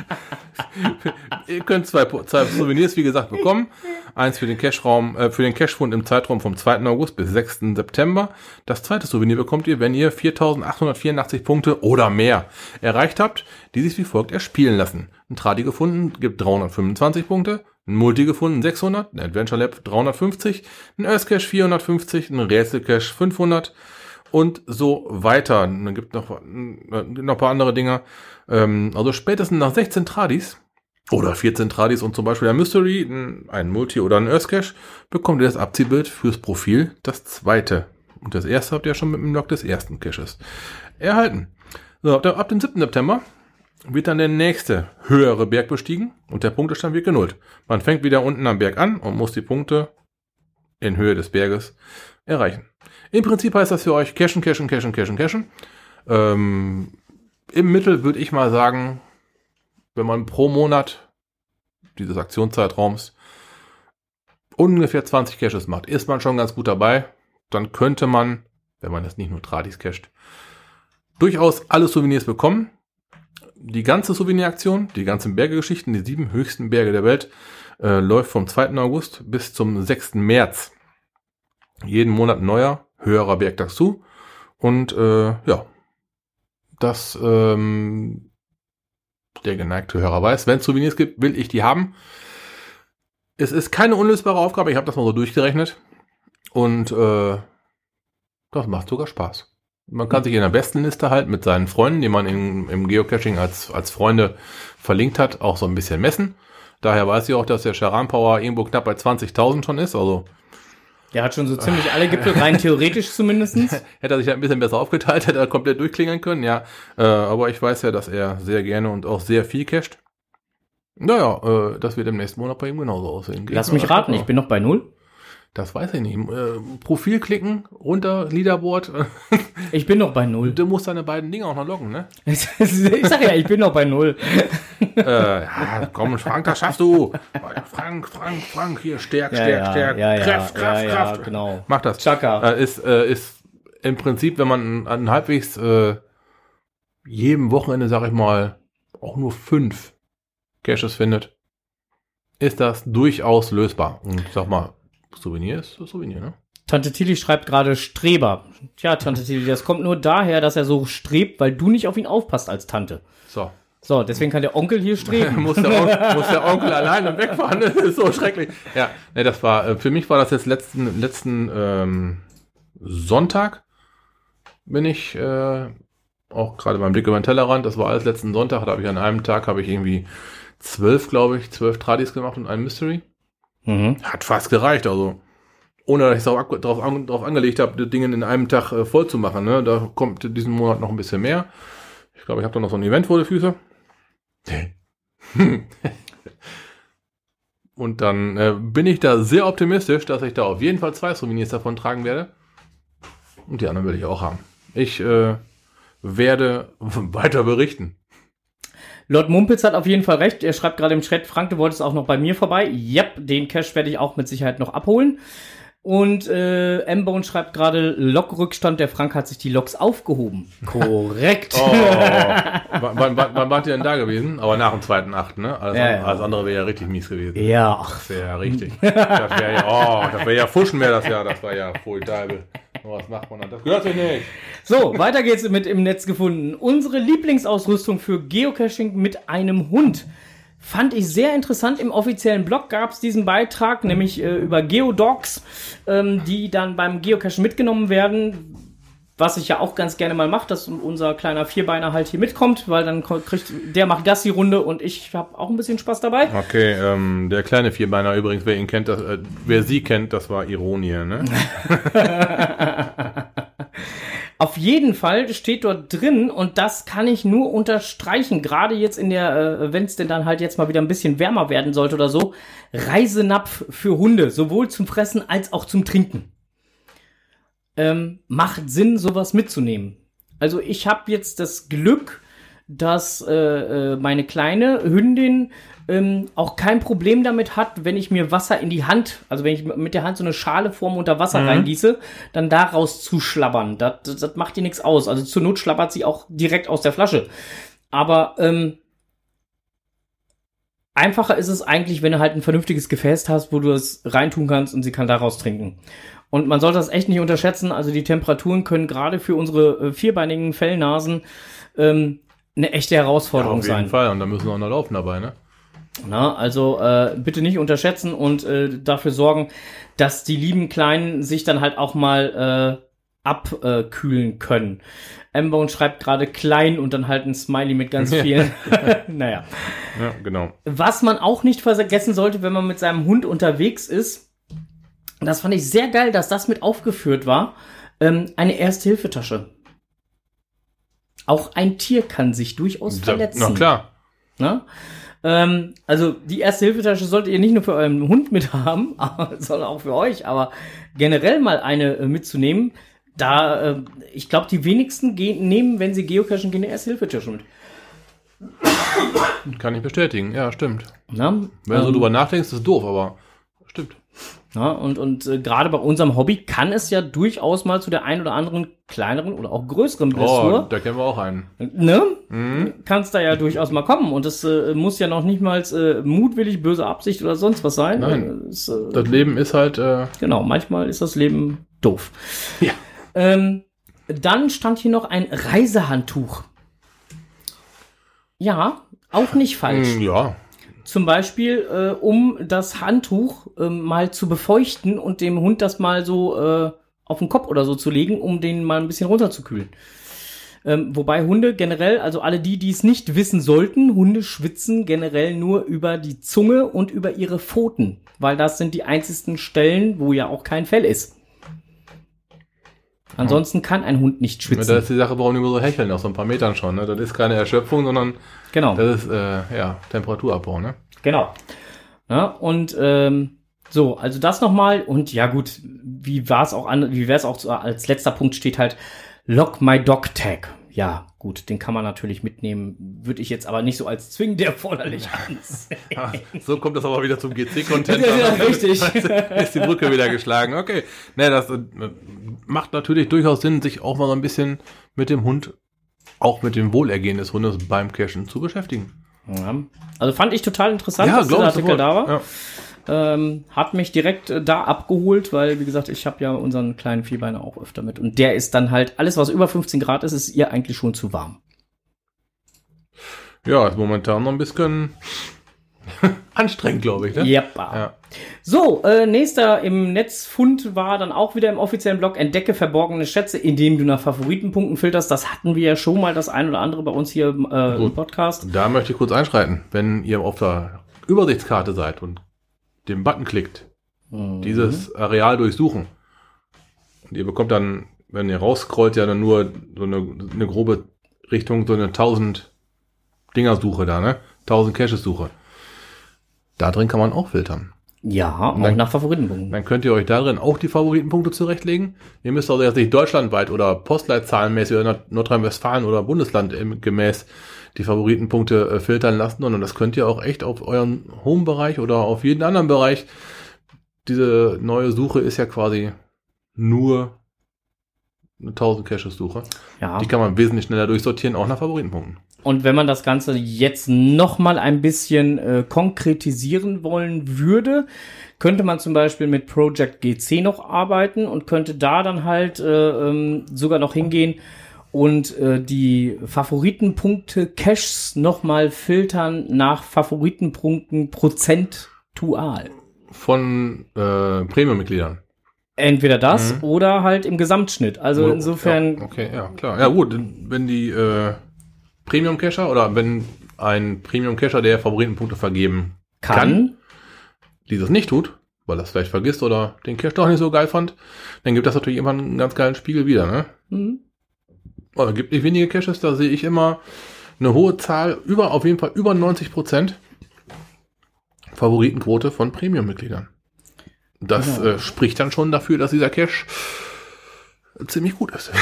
Ihr könnt zwei, zwei Souvenirs, wie gesagt, bekommen. Eins für den Cash-Raum, äh, für den Cashfund im Zeitraum vom 2. August bis 6. September. Das zweite Souvenir bekommt ihr, wenn ihr 4.884 Punkte oder mehr erreicht habt, die sich wie folgt erspielen lassen. Ein Tradi gefunden gibt 325 Punkte, ein Multi gefunden 600, ein Adventure Lab 350, ein Earth Cache 450, ein Rätsel Cache 500 und so weiter. Dann gibt noch, noch ein paar andere Dinger. Ähm, also spätestens nach 16 Tradis oder 14 Tradis und zum Beispiel ein Mystery, ein- Multi oder ein Earth Cache, bekommt ihr das Abziehbild fürs Profil, das zweite. Und das erste habt ihr ja schon mit dem Log des ersten Caches erhalten. So, ab dem 7. September wird dann der nächste höhere Berg bestiegen und der Punktestand wird genullt. Man fängt wieder unten am Berg an und muss die Punkte in Höhe des Berges erreichen. Im Prinzip heißt das für euch cashen, cashen, cashen, cashen, cashen. Ähm, Im Mittel würde ich mal sagen, wenn man pro Monat dieses Aktionszeitraums ungefähr 20 Caches macht, ist man schon ganz gut dabei. Dann könnte man, wenn man das nicht nur Tradis casht, durchaus alle Souvenirs bekommen. Die ganze Souveniraktion, die ganzen Bergegeschichten, die sieben höchsten Berge der Welt, äh, läuft vom 2. August bis zum 6. März. Jeden Monat neuer, höherer Berg dazu. Und äh, ja, das ähm, der geneigte Hörer weiß, wenn es Souvenirs gibt, will ich die haben. Es ist keine unlösbare Aufgabe, ich habe das mal so durchgerechnet. Und äh, das macht sogar Spaß. Man kann sich in der besten Liste halt mit seinen Freunden, die man in, im Geocaching als, als Freunde verlinkt hat, auch so ein bisschen messen. Daher weiß ich auch, dass der Charan Power irgendwo knapp bei 20.000 schon ist. Also Der hat schon so ziemlich alle Gipfel, rein theoretisch zumindestens. hätte er sich ein bisschen besser aufgeteilt, hätte er komplett durchklingeln können, ja. Äh, aber ich weiß ja, dass er sehr gerne und auch sehr viel casht. Naja, äh, das wird im nächsten Monat bei ihm genauso aussehen. Lass mich raten, ich bin noch bei null. Das weiß ich nicht. Äh, Profil klicken, runter, Leaderboard. Ich bin noch bei null. du musst deine beiden Dinge auch noch loggen, ne? ich sag ja, ich bin noch bei null. äh, ja, komm, Frank, das schaffst du. Frank, Frank, Frank, hier, stärk, Ja, stärk, ja, stärk. ja, ja, Kraft, Kraft, Kraft. genau. Mach das. Chaka. Äh, ist, äh, ist im Prinzip, wenn man an halbwegs äh, jedem Wochenende, sag ich mal, auch nur fünf Caches findet, ist das durchaus lösbar. Und sag mal, Souvenir ist Souvenir, ne? Tante Tilly schreibt gerade Streber. Tja, Tante Tilly, das kommt nur daher, dass er so strebt, weil du nicht auf ihn aufpasst als Tante. So. So, deswegen kann der Onkel hier streben. muss, der Onkel, muss der Onkel alleine wegfahren. Das ist so schrecklich. Ja, ne, das war, äh, für mich war das jetzt letzten, letzten ähm, Sonntag bin ich äh, auch gerade beim Blick über den Tellerrand, das war alles letzten Sonntag, da habe ich an einem Tag, habe ich irgendwie zwölf, glaube ich, zwölf Tradis gemacht und ein Mystery. Mhm. Hat fast gereicht, also ohne dass ich es drauf, an, angelegt habe, die Dinge in einem Tag äh, voll zu machen. Ne? Da kommt diesen Monat noch ein bisschen mehr. Ich glaube, ich habe da noch so ein Event vor die Füße. Und dann äh, bin ich da sehr optimistisch, dass ich da auf jeden Fall zwei Souvenirs davon tragen werde. Und die anderen will ich auch haben. Ich äh, werde weiter berichten. Lord Mumpitz hat auf jeden Fall recht. Er schreibt gerade im Chat, Frank, du wolltest auch noch bei mir vorbei. Yep, den Cash werde ich auch mit Sicherheit noch abholen. Und äh, M-Bone schreibt gerade, Lokrückstand, der Frank hat sich die Loks aufgehoben. Korrekt. Oh, wann, wann, wann, wart ihr denn da gewesen? Aber nach dem zweiten Acht, ne? Alles, Ja, ja. alles andere wäre ja richtig mies gewesen. Ja, ach, Das wäre ja richtig. Das wäre ja, oh, das wäre ja Fuschen wäre das ja, das war ja voll Teibel. Was macht man dann? Das gehört sich nicht. So, weiter geht's mit im Netz gefunden. Unsere Lieblingsausrüstung für Geocaching mit einem Hund. Fand ich sehr interessant. Im offiziellen Blog gab's diesen Beitrag, nämlich äh, über Geodogs, ähm, die dann beim Geocachen mitgenommen werden. Was ich ja auch ganz gerne mal mache, dass unser kleiner Vierbeiner halt hier mitkommt, weil dann kriegt der macht Gassi-Runde und ich habe auch ein bisschen Spaß dabei. Okay, ähm, der kleine Vierbeiner übrigens, wer ihn kennt, das, äh, wer sie kennt, das war Ironie, ne? Auf jeden Fall steht dort drin und das kann ich nur unterstreichen, gerade jetzt in der, äh, wenn es denn dann halt jetzt mal wieder ein bisschen wärmer werden sollte oder so, Reisenapf für Hunde, sowohl zum Fressen als auch zum Trinken. Ähm, macht Sinn, sowas mitzunehmen. Also ich habe jetzt das Glück, dass äh, äh, meine kleine Hündin ähm, auch kein Problem damit hat, wenn ich mir Wasser in die Hand, also wenn ich mit der Hand so eine Schale vorm unter Wasser reingieße, dann daraus zu schlabbern. Das, das, das macht ihr nichts aus. Also zur Not schlabbert sie auch direkt aus der Flasche. Aber ähm, einfacher ist es eigentlich, wenn du halt ein vernünftiges Gefäß hast, wo du es reintun kannst und sie kann daraus trinken. Und man sollte das echt nicht unterschätzen. Also die Temperaturen können gerade für unsere äh, vierbeinigen Fellnasen ähm, eine echte Herausforderung Auf jeden sein. Fall. Und da müssen wir auch noch laufen dabei, ne? Na, also äh, bitte nicht unterschätzen und äh, dafür sorgen, dass die lieben Kleinen sich dann halt auch mal äh, abkühlen können. M-Bone schreibt gerade klein und dann halt ein Smiley mit ganz vielen. naja. Ja, genau. Was man auch nicht vergessen sollte, wenn man mit seinem Hund unterwegs ist, das fand ich sehr geil, dass das mit aufgeführt war, ähm, eine Erste-Hilfe-Tasche. Auch ein Tier kann sich durchaus verletzen. Na klar. Ne? Ähm, also die Erste-Hilfe-Tasche solltet ihr nicht nur für euren Hund mit haben, sondern auch für euch. Aber generell mal eine äh, mitzunehmen, da äh, ich glaube, die wenigsten gehen, nehmen, wenn sie geocachen, gehen eine Erste-Hilfe-Tasche mit. Kann ich bestätigen. Ja, stimmt. Ne? Wenn du so Ähm, drüber nachdenkst, ist es doof, aber stimmt. Ja, und und äh, gerade bei unserem Hobby kann es ja durchaus mal zu der ein oder anderen kleineren oder auch größeren Oh, Blessur, da kennen wir auch einen. ne? Kann es da ja durchaus mal kommen. Und das äh, muss ja noch nicht mal äh, mutwillig böse Absicht oder sonst was sein. Nein. Äh, es, äh, Das Leben ist halt, äh, genau, manchmal ist das Leben doof. Ja. Ähm, dann stand hier noch ein Reisehandtuch. Ja, auch nicht falsch. mh, ja. Zum Beispiel, äh, um das Handtuch ähm, mal zu befeuchten und dem Hund das mal so äh, auf den Kopf oder so zu legen, um den mal ein bisschen runterzukühlen. Ähm, wobei Hunde generell, also alle die, die es nicht wissen sollten, Hunde schwitzen generell nur über die Zunge und über ihre Pfoten, weil das sind die einzigsten Stellen, wo ja auch kein Fell ist. Ansonsten kann ein Hund nicht Das schwitzen. ist die Sache, warum die immer so hecheln, nach so ein paar Metern schon. Ne? Das ist keine Erschöpfung, sondern Genau. das ist äh, ja Temperaturabbau. Ne? Genau. Ja, und ähm, so, also das nochmal. Und ja gut, wie war es auch an, wie wäre es auch so, als letzter Punkt steht halt Lock My Dog Tag. Ja, gut, den kann man natürlich mitnehmen, würde ich jetzt aber nicht so als zwingend erforderlich ansehen. Ah, so kommt das aber wieder zum GC-Content. Ja, ja, richtig. ist die Brücke wieder geschlagen. Okay. Ne, das äh, macht natürlich durchaus Sinn, sich auch mal so ein bisschen mit dem Hund, auch mit dem Wohlergehen des Hundes beim Cashen zu beschäftigen. Ja. Also fand ich total interessant, dass der Artikel sofort. da war. Ja. Ähm, hat mich direkt äh, da abgeholt, weil, wie gesagt, ich habe ja unseren kleinen Vierbeiner auch öfter mit. Und der ist dann halt, alles was über 15 Grad ist, ist ihr eigentlich schon zu warm. ja, ist momentan noch ein bisschen anstrengend, glaube ich. Ne? Yep. Ja. So, äh, nächster im Netzfund war dann auch wieder im offiziellen Blog Entdecke verborgene Schätze, indem du nach Favoritenpunkten filterst. Das hatten wir ja schon mal das ein oder andere bei uns hier äh, im. Podcast. Da möchte ich kurz einschreiten. Wenn ihr auf der Übersichtskarte seid und den Button klickt, Mhm. dieses Areal durchsuchen. Und ihr bekommt dann, wenn ihr rausscrollt, ja dann nur so eine, eine grobe Richtung, so eine 1000 Dinger-Suche da, ne? 1000 Caches-Suche. Da drin kann man auch filtern. Ja, auch dann- nach Favoritenpunkten. Dann könnt ihr euch da drin auch die Favoritenpunkte zurechtlegen. Ihr müsst also jetzt nicht deutschlandweit oder postleitzahlenmäßig oder Nord- Nordrhein-Westfalen oder Bundesland gemäß die Favoritenpunkte äh, filtern lassen, sondern das könnt ihr auch echt auf euren Home-Bereich oder auf jeden anderen Bereich diese neue Suche ist ja quasi nur eine 1000 Caches Suche. Ja. Die kann man wesentlich schneller durchsortieren, auch nach Favoritenpunkten. Und wenn man das Ganze jetzt noch mal ein bisschen äh, konkretisieren wollen würde, könnte man zum Beispiel mit Project GC noch arbeiten und könnte da dann halt äh, ähm, sogar noch hingehen und äh, die Favoritenpunkte Caches noch mal filtern nach Favoritenpunkten prozentual. Von äh, Premium-Mitgliedern. Entweder das Mhm. oder halt im Gesamtschnitt. Also insofern Ja, okay, ja, klar. Ja, gut, wenn die äh, Premium-Cacher oder wenn ein Premium-Cacher, der Favoritenpunkte vergeben kann, kann, dieses nicht tut, weil er es vielleicht vergisst oder den Cache doch nicht so geil fand, dann gibt das natürlich immer einen ganz geilen Spiegel wieder, ne? Mhm. Oder gibt nicht wenige Caches, da sehe ich immer eine hohe Zahl, über, auf jeden Fall über 90 Prozent Favoritenquote von Premium-Mitgliedern. Das Genau. äh, spricht dann schon dafür, dass dieser Cache ziemlich gut ist.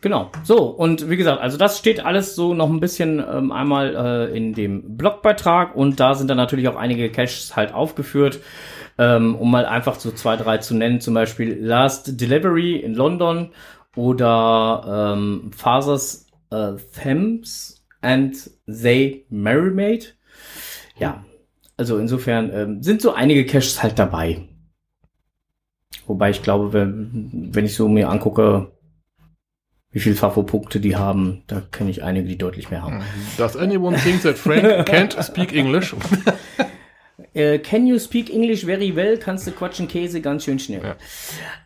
Genau. So, und wie gesagt, also das steht alles so noch ein bisschen ähm, einmal äh, in dem Blogbeitrag und da sind dann natürlich auch einige Caches halt aufgeführt, ähm, um mal einfach so zwei, drei zu nennen, zum Beispiel Last Delivery in London oder ähm, Fathers äh, Thames and They Merrymaid. Ja, also insofern ähm, sind so einige Caches halt dabei. Wobei ich glaube, wenn, wenn ich so mir angucke, wie viel Fafo-Punkte die haben, da kenne ich einige, die deutlich mehr haben. Does anyone think that Frank can't speak English? Äh, can you speak English very well? Kannst du quatschen Käse ganz schön schnell. Ja.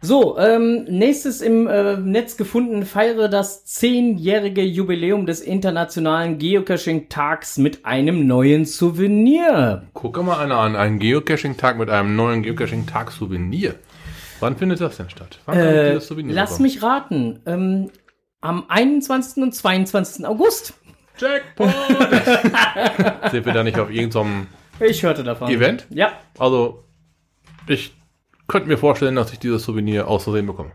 So, ähm, nächstes im äh, Netz gefunden, feiere das zehnjährige Jubiläum des Internationalen Geocaching-Tags mit einem neuen Souvenir. Guck mal einer an, einen Geocaching-Tag mit einem neuen Geocaching-Tag-Souvenir. Wann findet das denn statt? Wann Äh, dieses Souvenir lass bekommen? mich raten. Ähm, am 21. und 22. August. Jackpot! Sind wir da nicht auf irgendeinem... Ich hörte davon. Event? Ja. Also, ich könnte mir vorstellen, dass ich dieses Souvenir aus Versehen bekomme.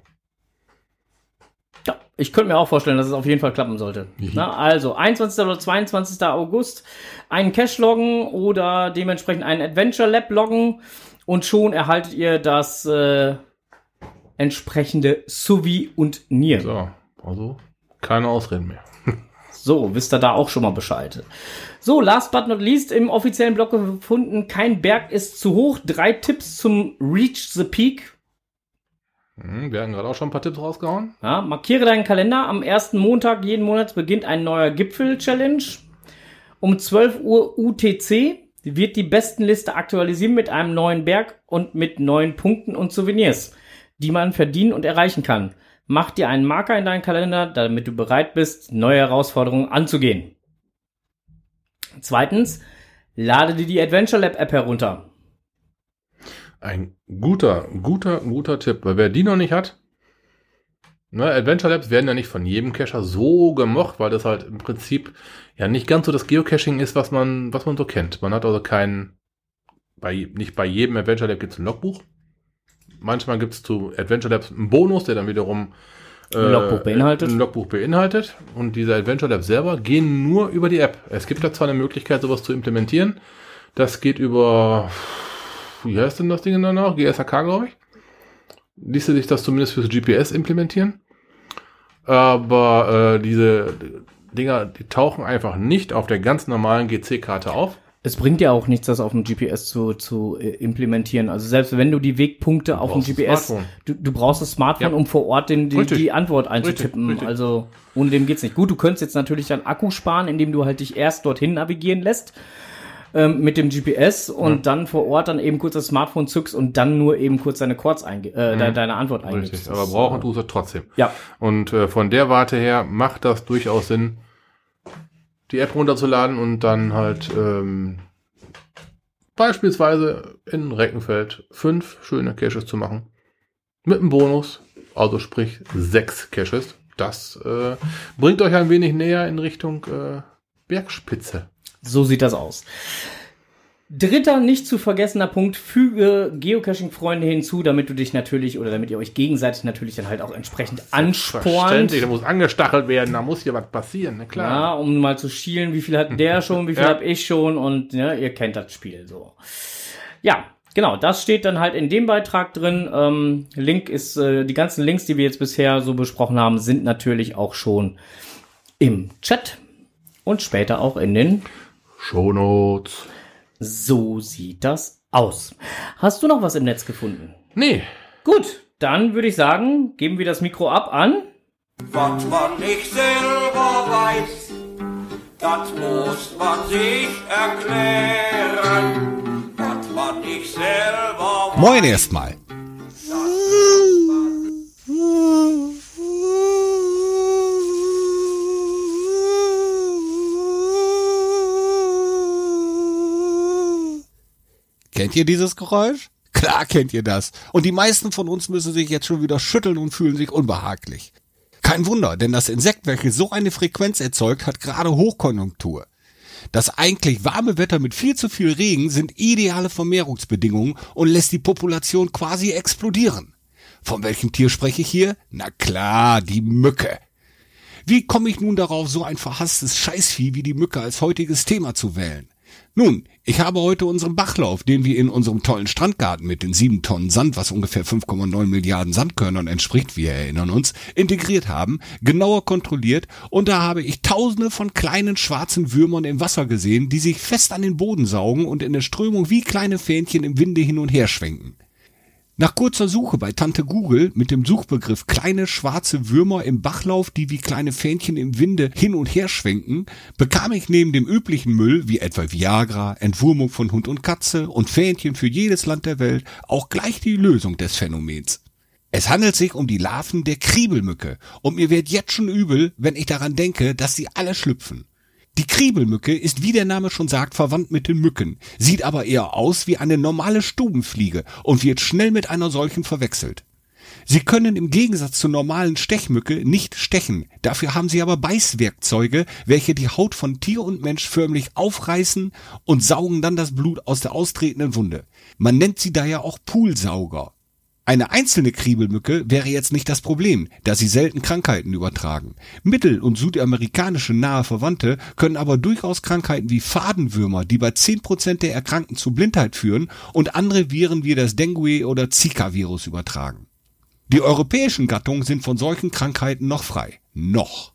Ja, ich könnte mir auch vorstellen, dass es auf jeden Fall klappen sollte. Mhm. Na, also 21. oder 22. August einen Cache loggen oder dementsprechend einen Adventure Lab loggen und schon erhaltet ihr das äh, entsprechende Suvi und Nier. So. So, also keine Ausreden mehr. wisst ihr da auch schon mal Bescheid. So, last but not least, im offiziellen Blog gefunden, kein Berg ist zu hoch. Drei Tipps zum Reach the Peak. Hm, wir hatten gerade auch schon ein paar Tipps rausgehauen. Ja, markiere deinen Kalender. Am ersten Montag jeden Monats beginnt ein neuer Gipfel-Challenge. Um 12 Uhr UTC wird die Bestenliste aktualisieren mit einem neuen Berg und mit neuen Punkten und Souvenirs, die man verdienen und erreichen kann. Mach dir einen Marker in deinen Kalender, damit du bereit bist, neue Herausforderungen anzugehen. Zweitens, lade dir die Adventure Lab App herunter. Ein guter, guter, guter Tipp. Weil wer die noch nicht hat, ne, Adventure Labs werden ja nicht von jedem Cacher so gemocht, weil das halt im Prinzip ja nicht ganz so das Geocaching ist, was man, was man so kennt. Man hat also kein, bei, nicht bei jedem Adventure Lab gibt es ein Logbuch. Manchmal gibt es zu Adventure Labs einen Bonus, der dann wiederum Ein Logbuch beinhaltet. Ein Logbuch beinhaltet. Und diese Adventure Labs selber gehen nur über die App. Es gibt da zwar eine Möglichkeit, sowas zu implementieren. Das geht über, wie heißt denn das Ding dann noch? GSAK, glaube ich. Ließe sich das zumindest fürs GPS implementieren. Aber äh, diese Dinger, die tauchen einfach nicht auf der ganz normalen GC-Karte auf. Es bringt ja auch nichts, das auf dem GPS zu, zu äh, implementieren. Also selbst wenn du die Wegpunkte auf dem GPS, du, du brauchst das Smartphone, Ja. um vor Ort den, die, die Antwort einzutippen. richtig. Also ohne dem geht's nicht. Gut, du könntest jetzt natürlich dann Akku sparen, indem du halt dich erst dorthin navigieren lässt ähm, mit dem GPS und dann vor Ort dann eben kurz das Smartphone zückst und dann nur eben kurz deine Chords einge äh, de deine Antwort eingibst. Richtig, aber brauchen tust du trotzdem. Ja, Und äh, von der Warte her macht das durchaus Sinn, die App runterzuladen und dann halt ähm, beispielsweise in Reckenfeld fünf schöne Caches zu machen. Mit einem Bonus, also sprich sechs Caches. Das äh, bringt euch ein wenig näher in Richtung äh, Bergspitze. So sieht das aus. Dritter nicht zu vergessener Punkt, füge Geocaching-Freunde hinzu, damit du dich natürlich oder damit ihr euch gegenseitig natürlich dann halt auch entsprechend anspornt. Da muss angestachelt werden, da muss hier was passieren, na klar. Ja, um mal zu schielen, wie viel hat der schon, wie viel Ja. hab ich schon und ja, ihr kennt das Spiel so. Ja, genau, das steht dann halt in dem Beitrag drin. Ähm, Link ist, äh, die ganzen Links, die wir jetzt bisher so besprochen haben, sind natürlich auch schon im Chat und später auch in den. Shownotes. So sieht das aus. Hast du noch was im Netz gefunden? Nee. Gut, dann würde ich sagen, geben wir das Mikro ab an. Was man nicht selber weiß, das muss man sich erklären. Was man nicht selber weiß. Moin erstmal. Kennt ihr dieses Geräusch? Klar kennt ihr das. Und die meisten von uns müssen sich jetzt schon wieder schütteln und fühlen sich unbehaglich. Kein Wunder, denn das Insekt, welches so eine Frequenz erzeugt, hat gerade Hochkonjunktur. Das eigentlich warme Wetter mit viel zu viel Regen sind ideale Vermehrungsbedingungen und lässt die Population quasi explodieren. Von welchem Tier spreche ich hier? Na klar, die Mücke. Wie komme ich nun darauf, so ein verhasstes Scheißvieh wie die Mücke als heutiges Thema zu wählen? Nun, ich habe heute unseren Bachlauf, den wir in unserem tollen Strandgarten mit den sieben Tonnen Sand, was ungefähr 5,9 Milliarden Sandkörnern entspricht, wir erinnern uns, integriert haben, genauer kontrolliert und da habe ich tausende von kleinen schwarzen Würmern im Wasser gesehen, die sich fest an den Boden saugen und in der Strömung wie kleine Fähnchen im Winde hin und her schwenken. Nach kurzer Suche bei Tante Google mit dem Suchbegriff kleine schwarze Würmer im Bachlauf, die wie kleine Fähnchen im Winde hin und her schwenken, bekam ich neben dem üblichen Müll wie etwa Viagra, Entwurmung von Hund und Katze und Fähnchen für jedes Land der Welt auch gleich die Lösung des Phänomens. Es handelt sich um die Larven der Kriebelmücke und mir wird jetzt schon übel, wenn ich daran denke, dass sie alle schlüpfen. Die Kriebelmücke ist, wie der Name schon sagt, verwandt mit den Mücken, sieht aber eher aus wie eine normale Stubenfliege und wird schnell mit einer solchen verwechselt. Sie können im Gegensatz zur normalen Stechmücke nicht stechen, dafür haben sie aber Beißwerkzeuge, welche die Haut von Tier und Mensch förmlich aufreißen und saugen dann das Blut aus der austretenden Wunde. Man nennt sie daher auch Poolsauger. Eine einzelne Kriebelmücke wäre jetzt nicht das Problem, da sie selten Krankheiten übertragen. Mittel- und südamerikanische nahe Verwandte können aber durchaus Krankheiten wie Fadenwürmer, die bei 10% der Erkrankten zu Blindheit führen und andere Viren wie das Dengue- oder Zika-Virus übertragen. Die europäischen Gattungen sind von solchen Krankheiten noch frei. Noch.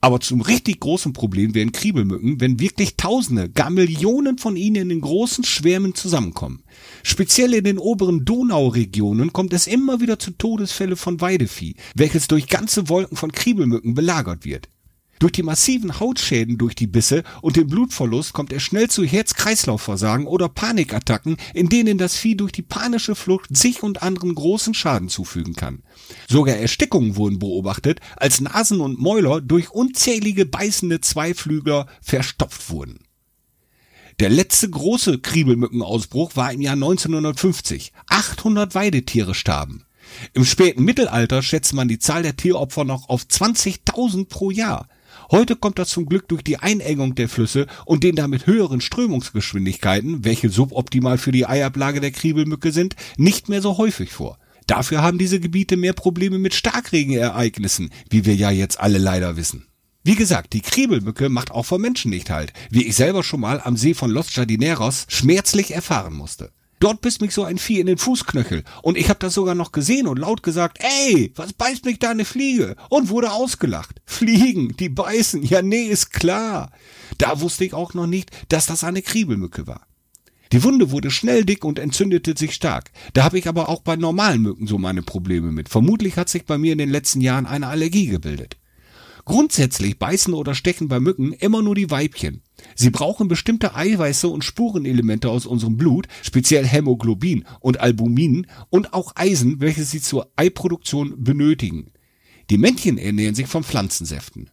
Aber zum richtig großen Problem werden Kriebelmücken, wenn wirklich Tausende, gar Millionen von ihnen in den großen Schwärmen zusammenkommen. Speziell in den oberen Donauregionen kommt es immer wieder zu Todesfälle von Weidevieh, welches durch ganze Wolken von Kriebelmücken belagert wird. Durch die massiven Hautschäden durch die Bisse und den Blutverlust kommt es schnell zu Herz-Kreislauf-Versagen oder Panikattacken, in denen das Vieh durch die panische Flucht sich und anderen großen Schaden zufügen kann. Sogar Erstickungen wurden beobachtet, als Nasen und Mäuler durch unzählige beißende Zweiflügler verstopft wurden. Der letzte große Kriebelmückenausbruch war im Jahr 1950. 800 Weidetiere starben. Im späten Mittelalter schätzt man die Zahl der Tieropfer noch auf 20.000 pro Jahr. Heute kommt das zum Glück durch die Einengung der Flüsse und den damit höheren Strömungsgeschwindigkeiten, welche suboptimal für die Eiablage der Kriebelmücke sind, nicht mehr so häufig vor. Dafür haben diese Gebiete mehr Probleme mit Starkregenereignissen, wie wir ja jetzt alle leider wissen. Wie gesagt, die Kriebelmücke macht auch vor Menschen nicht halt, wie ich selber schon mal am See von Los Jardineros schmerzlich erfahren musste. Dort biss mich so ein Vieh in den Fußknöchel und ich hab das sogar noch gesehen und laut gesagt, ey, was beißt mich da eine Fliege? Und wurde ausgelacht. Fliegen, die beißen, ja nee, ist klar. Da wusste ich auch noch nicht, dass das eine Kriebelmücke war. Die Wunde wurde schnell dick und entzündete sich stark. Da habe ich aber auch bei normalen Mücken so meine Probleme mit. Vermutlich hat sich bei mir in den letzten Jahren eine Allergie gebildet. Grundsätzlich beißen oder stechen bei Mücken immer nur die Weibchen. Sie brauchen bestimmte Eiweiße und Spurenelemente aus unserem Blut, speziell Hämoglobin und Albumin und auch Eisen, welche sie zur Eiproduktion benötigen. Die Männchen ernähren sich von Pflanzensäften.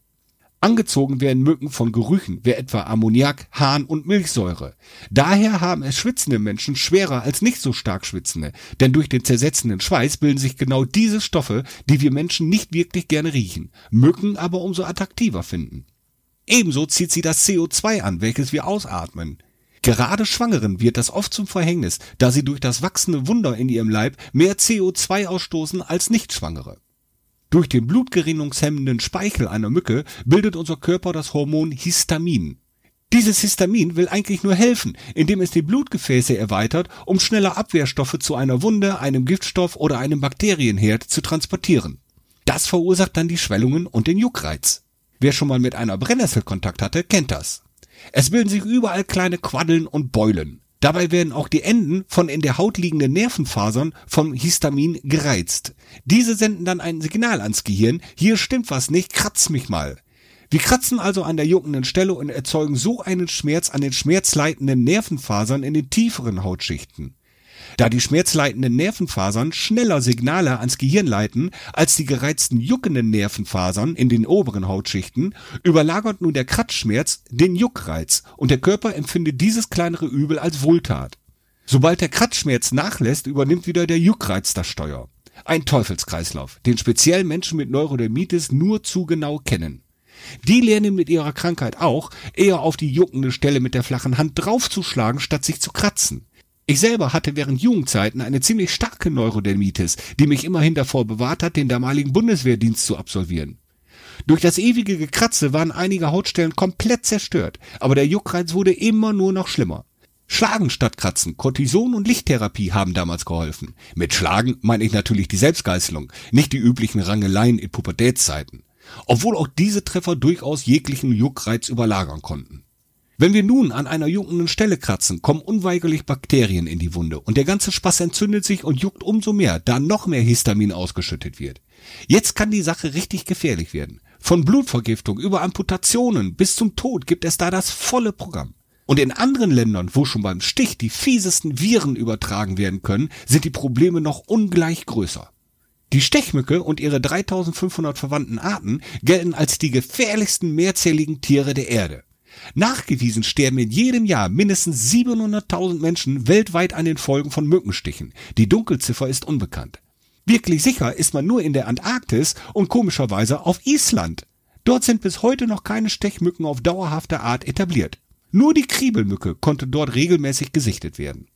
Angezogen werden Mücken von Gerüchen, wie etwa Ammoniak, Harn und Milchsäure. Daher haben es schwitzende Menschen schwerer als nicht so stark schwitzende, denn durch den zersetzenden Schweiß bilden sich genau diese Stoffe, die wir Menschen nicht wirklich gerne riechen, Mücken aber umso attraktiver finden. Ebenso zieht sie das CO2 an, welches wir ausatmen. Gerade Schwangeren wird das oft zum Verhängnis, da sie durch das wachsende Wunder in ihrem Leib mehr CO2 ausstoßen als Nichtschwangere. Durch den blutgerinnungshemmenden Speichel einer Mücke bildet unser Körper das Hormon Histamin. Dieses Histamin will eigentlich nur helfen, indem es die Blutgefäße erweitert, um schneller Abwehrstoffe zu einer Wunde, einem Giftstoff oder einem Bakterienherd zu transportieren. Das verursacht dann die Schwellungen und den Juckreiz. Wer schon mal mit einer Brennnessel Kontakt hatte, kennt das. Es bilden sich überall kleine Quaddeln und Beulen. Dabei werden auch die Enden von in der Haut liegenden Nervenfasern vom Histamin gereizt. Diese senden dann ein Signal ans Gehirn, hier stimmt was nicht, kratz mich mal. Wir kratzen also an der juckenden Stelle und erzeugen so einen Schmerz an den schmerzleitenden Nervenfasern in den tieferen Hautschichten. Da die schmerzleitenden Nervenfasern schneller Signale ans Gehirn leiten als die gereizten juckenden Nervenfasern in den oberen Hautschichten, überlagert nun der Kratzschmerz den Juckreiz und der Körper empfindet dieses kleinere Übel als Wohltat. Sobald der Kratzschmerz nachlässt, übernimmt wieder der Juckreiz das Steuer. Ein Teufelskreislauf, den speziell Menschen mit Neurodermitis nur zu genau kennen. Die lernen mit ihrer Krankheit auch, eher auf die juckende Stelle mit der flachen Hand draufzuschlagen, statt sich zu kratzen. Ich selber hatte während Jugendzeiten eine ziemlich starke Neurodermitis, die mich immerhin davor bewahrt hat, den damaligen Bundeswehrdienst zu absolvieren. Durch das ewige Gekratze waren einige Hautstellen komplett zerstört, aber der Juckreiz wurde immer nur noch schlimmer. Schlagen statt Kratzen, Cortison und Lichttherapie haben damals geholfen. Mit Schlagen meine ich natürlich die Selbstgeißelung, nicht die üblichen Rangeleien in Pubertätszeiten obwohl auch diese Treffer durchaus jeglichen Juckreiz überlagern konnten. Wenn wir nun an einer juckenden Stelle kratzen, kommen unweigerlich Bakterien in die Wunde und der ganze Spaß entzündet sich und juckt umso mehr, da noch mehr Histamin ausgeschüttet wird. Jetzt kann die Sache richtig gefährlich werden. Von Blutvergiftung über Amputationen bis zum Tod gibt es da das volle Programm. Und in anderen Ländern, wo schon beim Stich die fiesesten Viren übertragen werden können, sind die Probleme noch ungleich größer. Die Stechmücke und ihre 3500 verwandten Arten gelten als die gefährlichsten mehrzähligen Tiere der Erde. Nachgewiesen sterben in jedem Jahr mindestens 700.000 Menschen weltweit an den Folgen von Mückenstichen. Die Dunkelziffer ist unbekannt. Wirklich sicher ist man nur in der Antarktis und komischerweise auf Island. Dort sind bis heute noch keine Stechmücken auf dauerhafte Art etabliert. Nur die Kriebelmücke konnte dort regelmäßig gesichtet werden.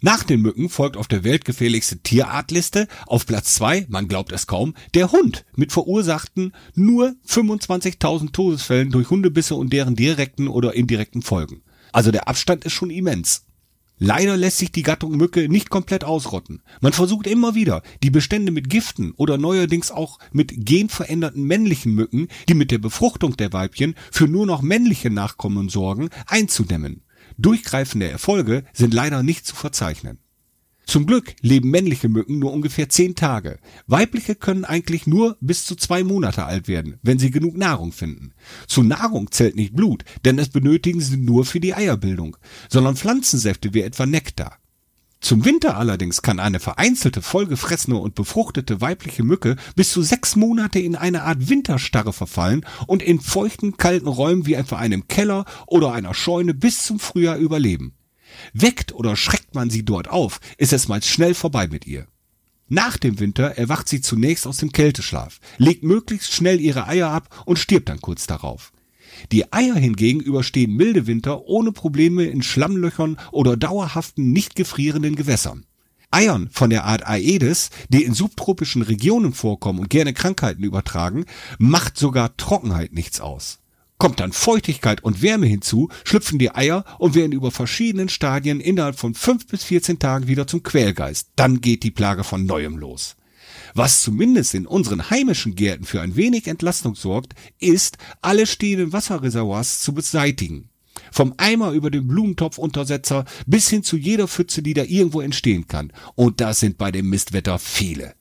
Nach den Mücken folgt auf der weltgefährlichste Tierartliste auf Platz zwei, man glaubt es kaum, der Hund mit verursachten nur 25.000 Todesfällen durch Hundebisse und deren direkten oder indirekten Folgen. Also der Abstand ist schon immens. Leider lässt sich die Gattung Mücke nicht komplett ausrotten. Man versucht immer wieder, die Bestände mit Giften oder neuerdings auch mit genveränderten männlichen Mücken, die mit der Befruchtung der Weibchen für nur noch männliche Nachkommen sorgen, einzudämmen. Durchgreifende Erfolge sind leider nicht zu verzeichnen. Zum Glück leben männliche Mücken nur ungefähr zehn Tage. Weibliche können eigentlich nur bis zu zwei Monate alt werden, wenn sie genug Nahrung finden. Zu Nahrung zählt nicht Blut, denn das benötigen sie nur für die Eierbildung, sondern Pflanzensäfte wie etwa Nektar. Zum Winter allerdings kann eine vereinzelte, vollgefressene und befruchtete weibliche Mücke bis zu sechs Monate in eine Art Winterstarre verfallen und in feuchten, kalten Räumen wie etwa einem Keller oder einer Scheune bis zum Frühjahr überleben. Weckt oder schreckt man sie dort auf, ist es meist schnell vorbei mit ihr. Nach dem Winter erwacht sie zunächst aus dem Kälteschlaf, legt möglichst schnell ihre Eier ab und stirbt dann kurz darauf. Die Eier hingegen überstehen milde Winter ohne Probleme in Schlammlöchern oder dauerhaften, nicht gefrierenden Gewässern. Eiern von der Art Aedes, die in subtropischen Regionen vorkommen und gerne Krankheiten übertragen, macht sogar Trockenheit nichts aus. Kommt dann Feuchtigkeit und Wärme hinzu, schlüpfen die Eier und werden über verschiedenen Stadien innerhalb von fünf bis vierzehn Tagen wieder zum Quälgeist. Dann geht die Plage von neuem los. Was zumindest in unseren heimischen Gärten für ein wenig Entlastung sorgt, ist, alle stehenden Wasserreservoirs zu beseitigen. Vom Eimer über den Blumentopfuntersetzer bis hin zu jeder Pfütze, die da irgendwo entstehen kann. Und das sind bei dem Mistwetter viele.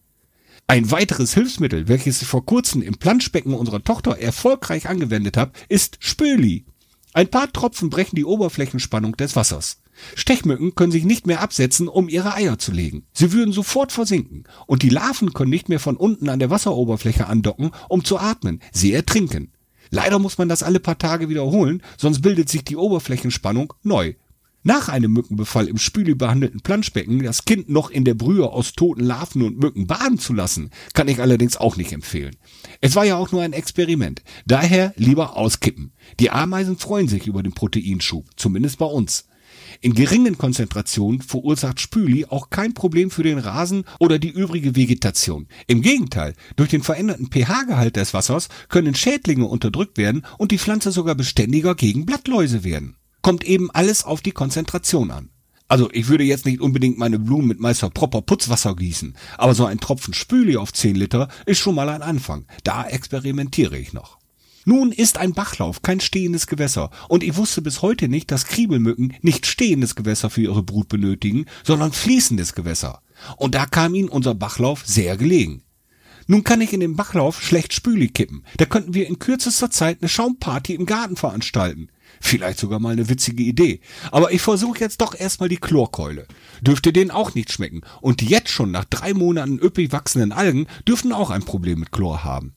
Ein weiteres Hilfsmittel, welches ich vor kurzem im Planschbecken unserer Tochter erfolgreich angewendet habe, ist Spöli. Ein paar Tropfen brechen die Oberflächenspannung des Wassers. Stechmücken können sich nicht mehr absetzen, um ihre Eier zu legen. Sie würden sofort versinken. Und die Larven können nicht mehr von unten an der Wasseroberfläche andocken, um zu atmen. Sie ertrinken. Leider muss man das alle paar Tage wiederholen, sonst bildet sich die Oberflächenspannung neu. Nach einem Mückenbefall im Spüli behandelten Planschbecken das Kind noch in der Brühe aus toten Larven und Mücken baden zu lassen, kann ich allerdings auch nicht empfehlen. Es war ja auch nur ein Experiment. Daher lieber auskippen. Die Ameisen freuen sich über den Proteinschub, zumindest bei uns. In geringen Konzentrationen verursacht Spüli auch kein Problem für den Rasen oder die übrige Vegetation. Im Gegenteil, durch den veränderten pH-Gehalt des Wassers können Schädlinge unterdrückt werden und die Pflanze sogar beständiger gegen Blattläuse werden. Kommt eben alles auf die Konzentration an. Also ich würde jetzt nicht unbedingt meine Blumen mit Meister Propper Putzwasser gießen, aber so ein Tropfen Spüli auf 10 Liter ist schon mal ein Anfang. Da experimentiere ich noch. Nun ist ein Bachlauf kein stehendes Gewässer und ich wusste bis heute nicht, dass Kriebelmücken nicht stehendes Gewässer für ihre Brut benötigen, sondern fließendes Gewässer. Und da kam ihnen unser Bachlauf sehr gelegen. Nun kann ich in den Bachlauf schlecht Spüli kippen. Da könnten wir in kürzester Zeit eine Schaumparty im Garten veranstalten. Vielleicht sogar mal eine witzige Idee. Aber ich versuche jetzt doch erstmal die Chlorkeule. Dürfte denen auch nicht schmecken. Und die jetzt schon nach drei Monaten üppig wachsenden Algen dürften auch ein Problem mit Chlor haben.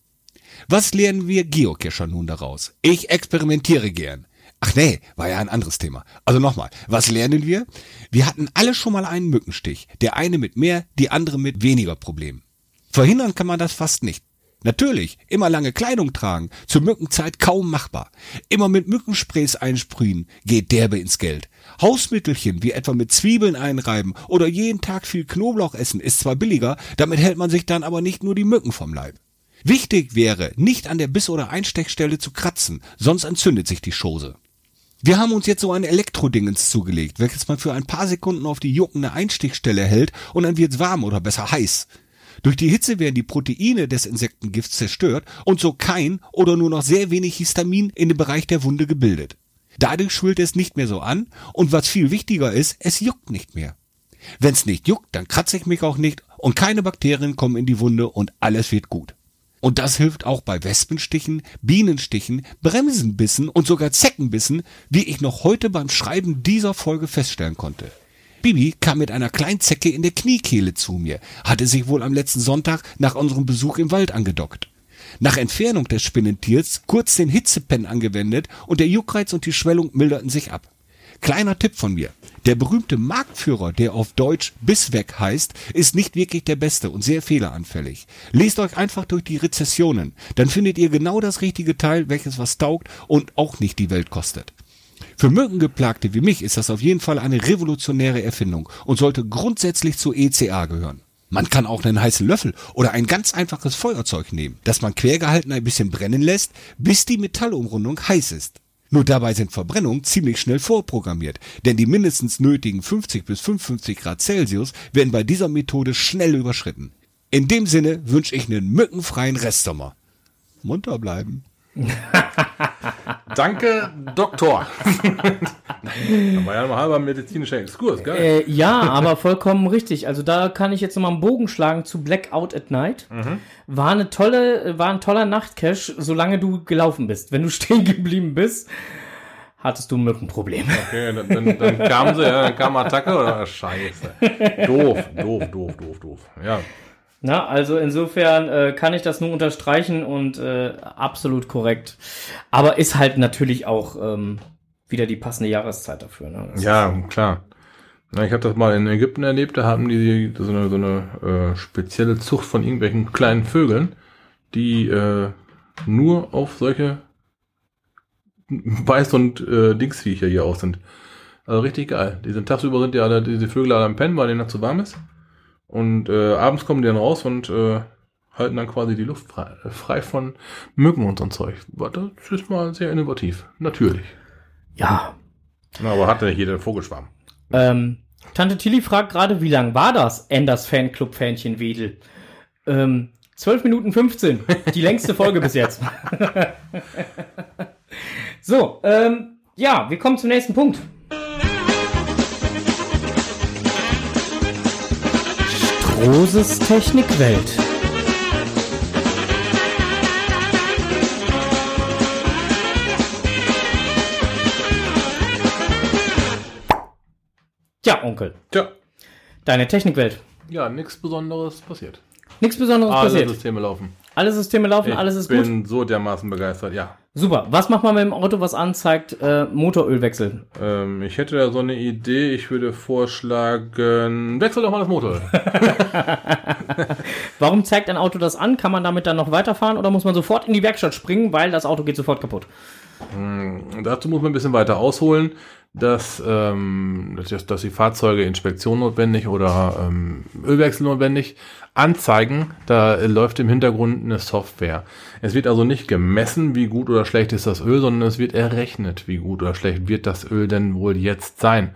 Was lernen wir Geocacher nun daraus? Ich experimentiere gern. Ach nee, war ja ein anderes Thema. Also nochmal, was lernen wir? Wir hatten alle schon mal einen Mückenstich. Der eine mit mehr, die andere mit weniger Problemen. Verhindern kann man das fast nicht. Natürlich, immer lange Kleidung tragen, zur Mückenzeit kaum machbar. Immer mit Mückensprays einsprühen, geht derbe ins Geld. Hausmittelchen wie etwa mit Zwiebeln einreiben oder jeden Tag viel Knoblauch essen ist zwar billiger, damit hält man sich dann aber nicht nur die Mücken vom Leib. Wichtig wäre, nicht an der Biss- oder Einstechstelle zu kratzen, sonst entzündet sich die Chose. Wir haben uns jetzt so ein Elektrodingens zugelegt, welches man für ein paar Sekunden auf die juckende Einstichstelle hält und dann wird's warm oder besser heiß. Durch die Hitze werden die Proteine des Insektengifts zerstört und so kein oder nur noch sehr wenig Histamin in dem Bereich der Wunde gebildet. Dadurch schwillt es nicht mehr so an und was viel wichtiger ist, es juckt nicht mehr. Wenn's nicht juckt, dann kratze ich mich auch nicht und keine Bakterien kommen in die Wunde und alles wird gut. Und das hilft auch bei Wespenstichen, Bienenstichen, Bremsenbissen und sogar Zeckenbissen, wie ich noch heute beim Schreiben dieser Folge feststellen konnte. Bibi kam mit einer kleinen Zecke in der Kniekehle zu mir, hatte sich wohl am letzten Sonntag nach unserem Besuch im Wald angedockt. Nach Entfernung des Spinnentiers kurz den Hitzepen angewendet und der Juckreiz und die Schwellung milderten sich ab. Kleiner Tipp von mir. Der berühmte Marktführer, der auf Deutsch Bissweg heißt, ist nicht wirklich der beste und sehr fehleranfällig. Lest euch einfach durch die Rezessionen, dann findet ihr genau das richtige Teil, welches was taugt und auch nicht die Welt kostet. Für Mückengeplagte wie mich ist das auf jeden Fall eine revolutionäre Erfindung und sollte grundsätzlich zur ECA gehören. Man kann auch einen heißen Löffel oder ein ganz einfaches Feuerzeug nehmen, das man quergehalten ein bisschen brennen lässt, bis die Metallumrundung heiß ist. Nur dabei sind Verbrennungen ziemlich schnell vorprogrammiert, denn die mindestens nötigen 50 bis 55 Grad Celsius werden bei dieser Methode schnell überschritten. In dem Sinne wünsche ich einen mückenfreien Restsommer. Munter bleiben. Danke, Doktor. da war ja noch halber medizinischer Exkurs, gell? Äh, ja, aber vollkommen richtig. Also da kann ich jetzt nochmal einen Bogen schlagen zu Blackout at Night. War eine tolle, war ein toller Nachtcash, solange du gelaufen bist. Wenn du stehen geblieben bist, hattest du ein Mückenproblem. Okay, dann, dann, dann kam sie, ja, dann kam Attacke oder Scheiße. Doof, doof, doof, doof, doof. Ja. Na, also insofern äh, kann ich das nur unterstreichen und äh, absolut korrekt. Aber ist halt natürlich auch ähm, wieder die passende Jahreszeit dafür. Ne? Das Ja, klar. Na, ich habe das mal in Ägypten erlebt, da haben die so eine, so eine äh, spezielle Zucht von irgendwelchen kleinen Vögeln, die äh, nur auf solche Weiß- und äh, Dingsviecher hier aus sind. Also richtig geil. Die sind tagsüber sind die alle, diese Vögel alle am Pennen, weil denen noch zu warm ist. Und äh, abends kommen die dann raus und äh, halten dann quasi die Luft frei, frei von Mücken und so ein Zeug. Das ist mal sehr innovativ. Natürlich. ja. Na, aber hatte nicht jeder einen Vogelschwarm. Ähm, Tante Tilly fragt gerade, wie lang war das Enders Fanclub Fähnchen Wedel? Ähm, 12 Minuten 15. Die längste Folge bis jetzt. so, ähm, ja, wir kommen zum nächsten Punkt. Strohses Technikwelt. Tja, Onkel, Tja, deine Technikwelt. ja, nichts Besonderes passiert. Nichts Besonderes Alle passiert. Systeme laufen. Alle Systeme laufen, Ich alles ist gut. bin so dermaßen begeistert, ja. Super. Was macht man mit dem Auto, was anzeigt, äh, Motorölwechsel? Ähm, ich hätte da so eine Idee, ich würde vorschlagen, wechsel doch mal das Motor. Warum zeigt ein Auto das an? Kann man damit dann noch weiterfahren oder muss man sofort in die Werkstatt springen, weil das Auto geht sofort kaputt? Hm, dazu muss man ein bisschen weiter ausholen, dass, ähm, dass, dass die Fahrzeuge Inspektion notwendig oder ähm, Ölwechsel notwendig anzeigen. Da läuft im Hintergrund eine Software. Es wird also nicht gemessen, wie gut oder schlecht ist das Öl, sondern es wird errechnet, wie gut oder schlecht wird das Öl denn wohl jetzt sein.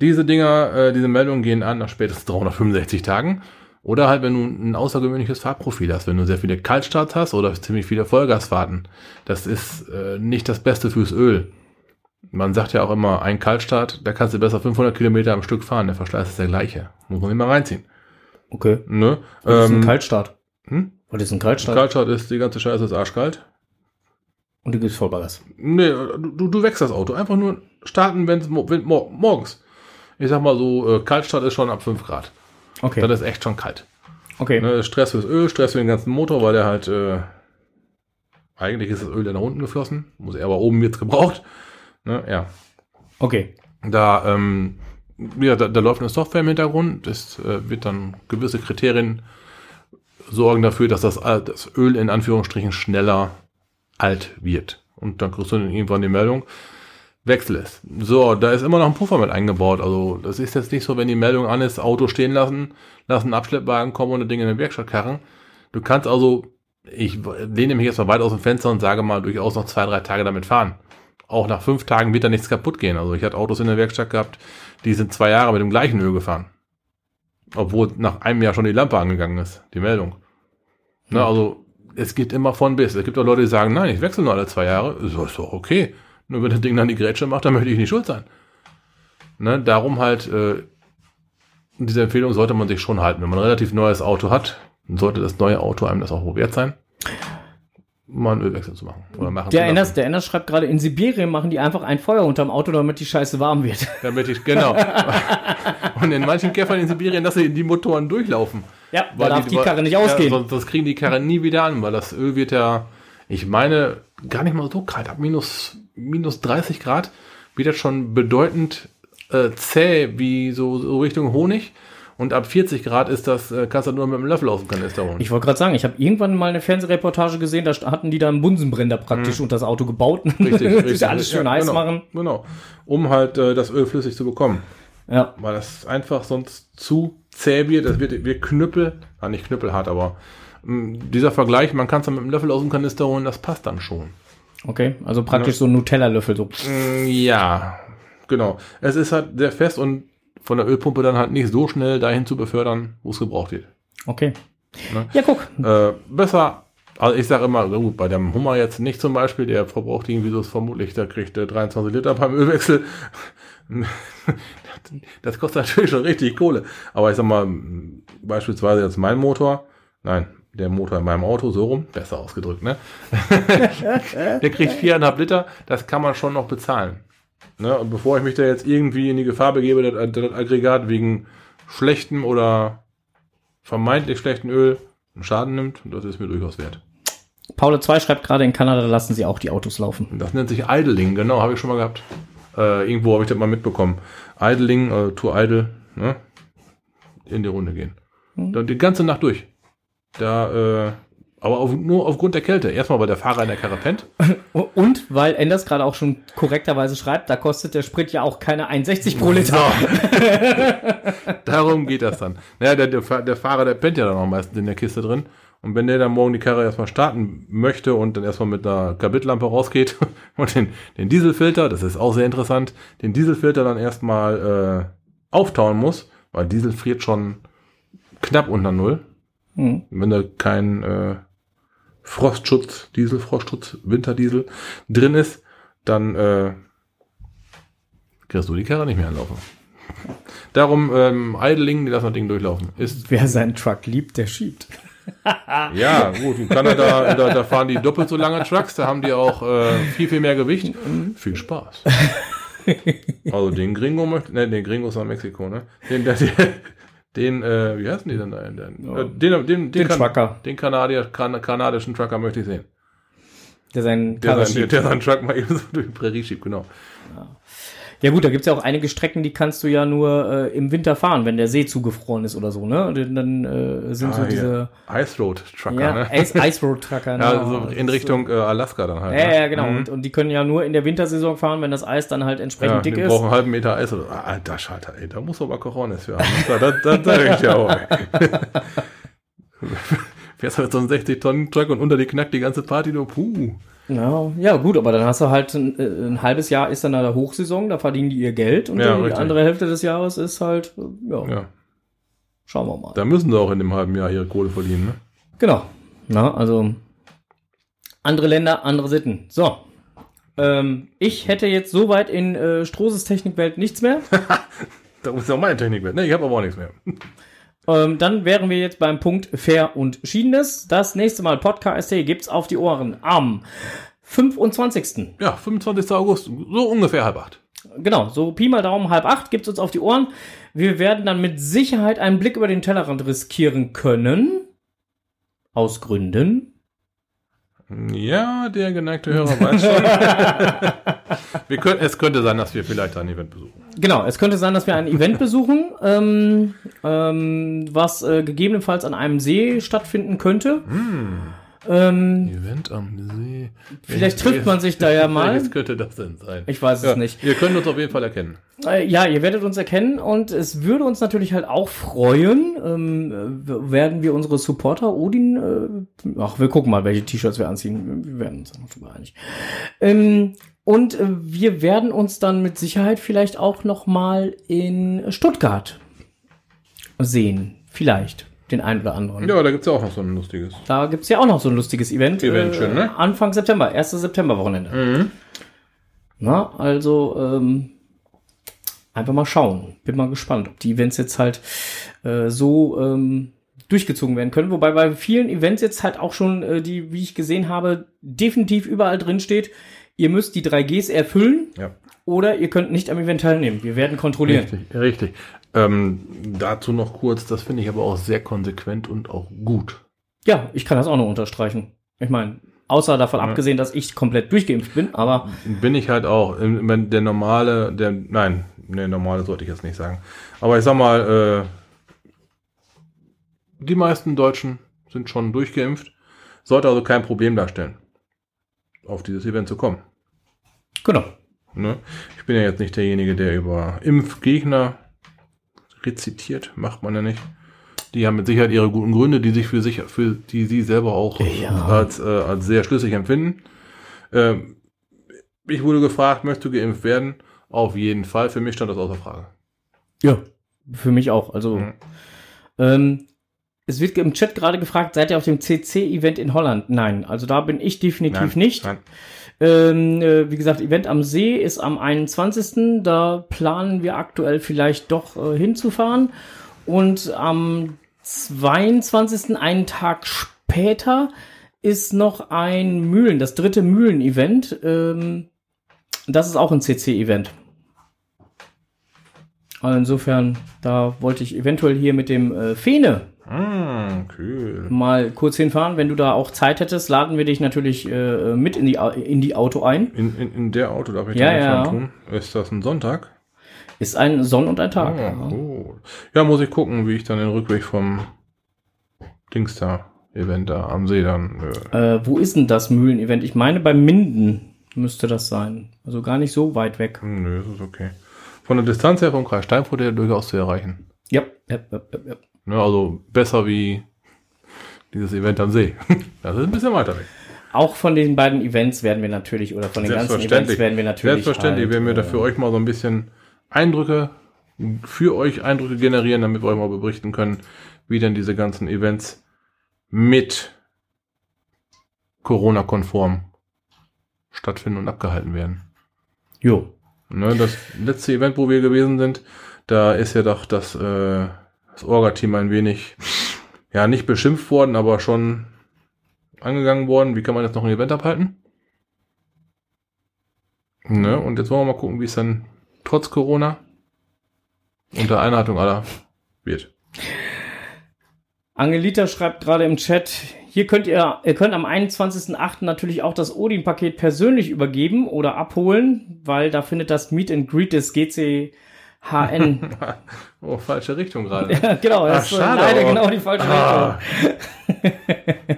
Diese Dinger, äh, diese Meldungen gehen an nach spätestens 365 Tagen. Oder halt, wenn du ein außergewöhnliches Fahrprofil hast, wenn du sehr viele Kaltstarts hast oder ziemlich viele Vollgasfahrten. Das ist äh, nicht das Beste fürs Öl. Man sagt ja auch immer, ein Kaltstart, da kannst du besser 500 Kilometer am Stück fahren, der Verschleiß ist der gleiche. Muss man immer reinziehen. Okay. Ne? Was ist ein Ähm, Kaltstart? hm? Was ist ein Kaltstart? Kaltstart ist, die ganze Scheiße ist arschkalt. Und du gibst Vollgas. Nee, du, du wächst das Auto. Einfach nur starten, wenn's, wenn mor morgens. Ich sag mal so, äh, Kaltstart ist schon ab 5 Grad. Okay. Das ist echt schon kalt. okay. Ne, Stress fürs Öl, Stress für den ganzen Motor, weil der halt, äh, eigentlich ist das Öl dann nach unten geflossen, muss er aber oben jetzt gebraucht. Ne, ja. Okay. Da, ähm, ja, da, da läuft eine Software im Hintergrund, das äh, wird dann gewisse Kriterien sorgen dafür, dass das, Al- das Öl in Anführungsstrichen schneller alt wird. Und dann kriegst du dann irgendwann die Meldung, Wechsel es. So, da ist immer noch ein Puffer mit eingebaut. Also das ist jetzt nicht so, wenn die Meldung an ist, Auto stehen lassen, lassen Abschleppwagen kommen und das Ding in den Werkstatt karren. Du kannst also, ich lehne mich jetzt mal weit aus dem Fenster und sage mal, durchaus noch zwei, drei Tage damit fahren. Auch nach fünf Tagen wird da nichts kaputt gehen. Also ich hatte Autos in der Werkstatt gehabt, die sind zwei Jahre mit dem gleichen Öl gefahren. Obwohl nach einem Jahr schon die Lampe angegangen ist, die Meldung. Ne, also es geht immer von bis. Es gibt auch Leute, die sagen, nein, ich wechsle nur alle zwei Jahre. Ist doch okay. Nur wenn das Ding dann die Grätsche macht, dann möchte ich nicht schuld sein. Ne, darum halt, äh, diese Empfehlung sollte man sich schon halten. Wenn man ein relativ neues Auto hat, dann sollte das neue Auto einem das auch wert sein, mal einen Ölwechsel zu machen. Oder machen Der Enders, lassen. der Enders schreibt gerade, in Sibirien machen die einfach ein Feuer unterm Auto, damit die Scheiße warm wird. Damit ich, genau. Und in manchen Käfern in Sibirien, dass sie die Motoren durchlaufen. Ja, da darf die, Karre nicht ja, ausgehen. sonst, sonst kriegen die Karre nie wieder an, weil das Öl wird ja, ich meine, gar nicht mal so kalt. Ab minus, minus 30 Grad wird das schon bedeutend äh, zäh, wie so, so Richtung Honig. Und ab 40 Grad ist das, äh, kannst du nur mit einem Löffel aus dem Kanister holen. Ich wollte gerade sagen, ich habe irgendwann mal eine Fernsehreportage gesehen, da hatten die da einen Bunsenbrenner praktisch unter das Auto gebaut. Mhm. Richtig, richtig. alles schön Ja, heiß genau, machen. Genau. Um halt äh, das Öl flüssig zu bekommen. Ja. weil das einfach sonst zu zäh wird. Das wird, wird Knüppel, ah, nicht knüppelhart, aber mh, dieser Vergleich, man kann es dann mit einem Löffel aus dem Kanister holen, das passt dann schon. Okay, also praktisch so ein Nutella-Löffel. So. Mm, Ja, genau. Es ist halt sehr fest und von der Ölpumpe dann halt nicht so schnell dahin zu befördern, wo es gebraucht wird. Okay. Ne? Ja, guck. Äh, besser, also ich sage immer, gut, bei dem Hummer jetzt nicht zum Beispiel, der verbraucht irgendwie so vermutlich, der kriegt äh, 23 Liter beim Ölwechsel. das kostet natürlich schon richtig Kohle. Aber ich sag mal, beispielsweise jetzt mein Motor, nein, der Motor in meinem Auto, so rum, besser ausgedrückt, ne? der kriegt viereinhalb Liter, das kann man schon noch bezahlen. Ne? Und bevor ich mich da jetzt irgendwie in die Gefahr begebe, dass das Aggregat wegen schlechtem oder vermeintlich schlechten Öl einen Schaden nimmt, das ist mir durchaus wert. Paula 2 schreibt gerade, in Kanada lassen sie auch die Autos laufen. Das nennt sich Idling, genau, habe ich schon mal gehabt. Äh, irgendwo habe ich das mal mitbekommen. Idling, äh, to idle, ne? In die Runde gehen. Dann die ganze Nacht durch. Da, äh, aber auf, nur aufgrund der Kälte. Erstmal, weil der Fahrer in der Karre pennt. Und weil Enders gerade auch schon korrekterweise schreibt, da kostet der Sprit ja auch keine 1,60 pro Liter. Darum geht das dann. Naja, der, der, der Fahrer, der pennt ja dann auch meistens in der Kiste drin. Und wenn der dann morgen die Karre erstmal starten möchte und dann erstmal mit einer Kabitlampe rausgeht und den, den Dieselfilter, das ist auch sehr interessant, den Dieselfilter dann erstmal äh, auftauen muss, weil Diesel friert schon knapp unter Null. Hm. Wenn da kein äh, Frostschutz, Diesel, Frostschutz, Winterdiesel drin ist, dann äh, kriegst du die Karre nicht mehr anlaufen. Darum ähm, Idling, die lassen das Ding durchlaufen. Ist Wer seinen Truck liebt, der schiebt. ja gut. In Kanada da, da fahren die doppelt so lange Trucks, da haben die auch äh, viel viel mehr Gewicht. Viel Spaß. Also den Gringo möchte, ne, den Gringo ist nach Mexiko, ne? Den, den, den äh, wie heißen die denn da? Den, äh, den, den, den, Den Trucker. Den Kanadier, kan kanadischen Trucker möchte ich sehen. Der seinen Der, Karre sein, schiebt. der seinen Truck mal eben so durch die Prärie schiebt, genau. Ja gut, da gibt's ja auch einige Strecken, die kannst du ja nur äh, im Winter fahren, wenn der See zugefroren ist oder so, ne? Dann, äh, sind so Ah, diese. Ice Road Trucker, ja, ne? Ice, Ice Road Trucker. Ja, ne? so in Richtung äh, Alaska dann halt. Ja, ne? ja, genau. Mhm. Und, und die können ja nur in der Wintersaison fahren, wenn das Eis dann halt entsprechend Ja, dick die ist. brauchen einen halben Meter Eis. Oder, ah, alter Schalter, ey, da muss aber Coronis für haben. Das, das, das sag ich dir auch. Fährst mit so einem 60-Tonnen-Truck und unter die knackt die ganze Party nur, puh. Ja, ja, gut, aber dann hast du halt ein, äh, ein halbes Jahr ist dann da der Hochsaison, da verdienen die ihr Geld und Ja, die andere Hälfte des Jahres ist halt, ja, Ja, schauen wir mal. da müssen sie auch in dem halben Jahr ihre Kohle verdienen, ne? Genau. Na, also andere Länder, andere Sitten. So. Ähm, ich hätte jetzt soweit in äh, Strohses Technikwelt nichts mehr. Da muss ja auch meine Technik werden. Ne, ich habe aber auch nichts mehr. Ähm, dann wären wir jetzt beim Punkt Fair und Schiedenes. Das nächste Mal Podcast gibt's auf die Ohren am 25. Ja, 25. August, so ungefähr halb acht. Genau, so Pi mal Daumen halb acht gibt's uns auf die Ohren. Wir werden dann mit Sicherheit einen Blick über den Tellerrand riskieren können. Aus Gründen. Ja, der geneigte Hörer weiß schon. wir können, es könnte sein, dass wir vielleicht ein Event besuchen. Genau, es könnte sein, dass wir ein Event besuchen, ähm, ähm, was äh, gegebenenfalls an einem See stattfinden könnte. Ähm, Event am See. vielleicht trifft man sich da ja mal. Welches könnte das denn sein? Ich weiß es ja, nicht. Ihr könnt uns auf jeden Fall erkennen. Äh, ja, ihr werdet uns erkennen und es würde uns natürlich halt auch freuen, ähm, äh, werden wir unsere Supporter Odin, äh, ach, wir gucken mal, welche T-Shirts wir anziehen. Wir werden uns da noch drüber einig. Ähm, und äh, wir werden uns dann mit Sicherheit vielleicht auch noch mal in Stuttgart sehen. Vielleicht. Den einen oder anderen. Ja, da gibt's ja auch noch so ein lustiges. Da gibt's ja auch noch so ein lustiges Event. Event schon, ne? Anfang September, 1. September-Wochenende. Na, also ähm, einfach mal schauen. Bin mal gespannt, ob die Events jetzt halt äh, so ähm, durchgezogen werden können. Wobei bei vielen Events jetzt halt auch schon, äh, die, wie ich gesehen habe, definitiv überall drin steht, ihr müsst die 3Gs erfüllen Ja. oder ihr könnt nicht am Event teilnehmen. Wir werden kontrollieren. Richtig, richtig. Ähm, dazu noch kurz, das finde ich aber auch sehr konsequent und auch gut. Ja, ich kann das auch noch unterstreichen. Ich meine, außer davon abgesehen, dass ich komplett durchgeimpft bin, aber Bin ich halt auch. Der normale, der, nein, der normale sollte ich jetzt nicht sagen. Aber ich sag mal, äh, die meisten Deutschen sind schon durchgeimpft. Sollte also kein Problem darstellen, auf dieses Event zu kommen. genau. Ne? Ich bin ja jetzt nicht derjenige, der über Impfgegner rezitiert, macht man ja nicht. Die haben mit Sicherheit ihre guten Gründe, die sich für sich, für die sie selber auch Ja. als, äh, als sehr schlüssig empfinden. Ähm, ich wurde gefragt, möchtest du geimpft werden? Auf jeden Fall. Für mich stand das außer Frage. Ja, für mich auch. Also, Mhm. ähm, es wird im Chat gerade gefragt, seid ihr auf dem CC-Event in Holland? Nein, also da bin ich definitiv nicht. Nein. Ähm, äh, wie gesagt, Event am See ist am 21. Da planen wir aktuell vielleicht doch äh, hinzufahren. Und am 22. einen Tag später ist noch ein Mühlen, das dritte Mühlen-Event. Ähm, das ist auch ein CC-Event. Also insofern, da wollte ich eventuell hier mit dem äh, Fene Ah, cool. mal kurz hinfahren. Wenn du da auch Zeit hättest, laden wir dich natürlich äh, mit in die, in die Auto ein. In, in, in der Auto darf ich Ja, da ja. tun. Ist das ein Sonntag? Ist ein Sonn- und ein Tag. Ah, ja. Ja, muss ich gucken, wie ich dann den Rückweg vom Dings da, Event da am See dann. Äh, Äh, wo ist denn das Mühlen-Event? Ich meine, bei Minden müsste das sein. Also gar nicht so weit weg. nö, das ist okay. Von der Distanz her vom Kreis Steinfurt her durchaus zu erreichen. Ja, ja, ja, ja. Ne, also besser wie dieses Event am See. Das ist ein bisschen weiter weg. Auch von den beiden Events werden wir natürlich, oder von den ganzen Events werden wir natürlich. Selbstverständlich halt, werden wir da äh, für euch mal so ein bisschen Eindrücke, für euch Eindrücke generieren, damit wir euch mal berichten können, wie denn diese ganzen Events mit Corona-konform stattfinden und abgehalten werden. Jo. Ne, das letzte Event, wo wir gewesen sind, da ist ja doch das, äh, das Orga-Team ein wenig, ja, nicht beschimpft worden, aber schon angegangen worden. Wie kann man jetzt noch ein Event abhalten? Ne, und jetzt wollen wir mal gucken, wie es dann trotz Corona unter Einhaltung aller wird. Angelita schreibt gerade im Chat, hier könnt ihr, ihr könnt am 21.08. natürlich auch das Odin-Paket persönlich übergeben oder abholen, weil da findet das Meet and Greet des GCHN. Oh, falsche Richtung gerade. ja, genau, das Ach, ist schade, leider aber- genau die falsche Ah. Richtung.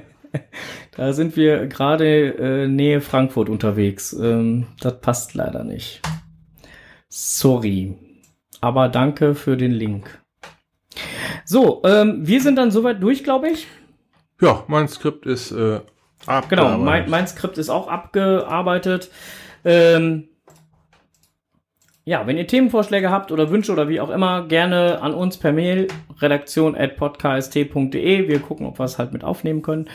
da sind wir gerade äh, Nähe Frankfurt unterwegs. Ähm, das passt leider nicht. Sorry. Aber danke für den Link. So, ähm, wir sind dann soweit durch, glaube ich. Ja, mein Skript ist äh, Genau, abgearbeitet. mein, mein Skript ist auch abgearbeitet. Ähm, ja, wenn ihr Themenvorschläge habt oder Wünsche oder wie auch immer, gerne an uns per Mail redaktion at podcast.de. Wir gucken, ob wir es halt mit aufnehmen können.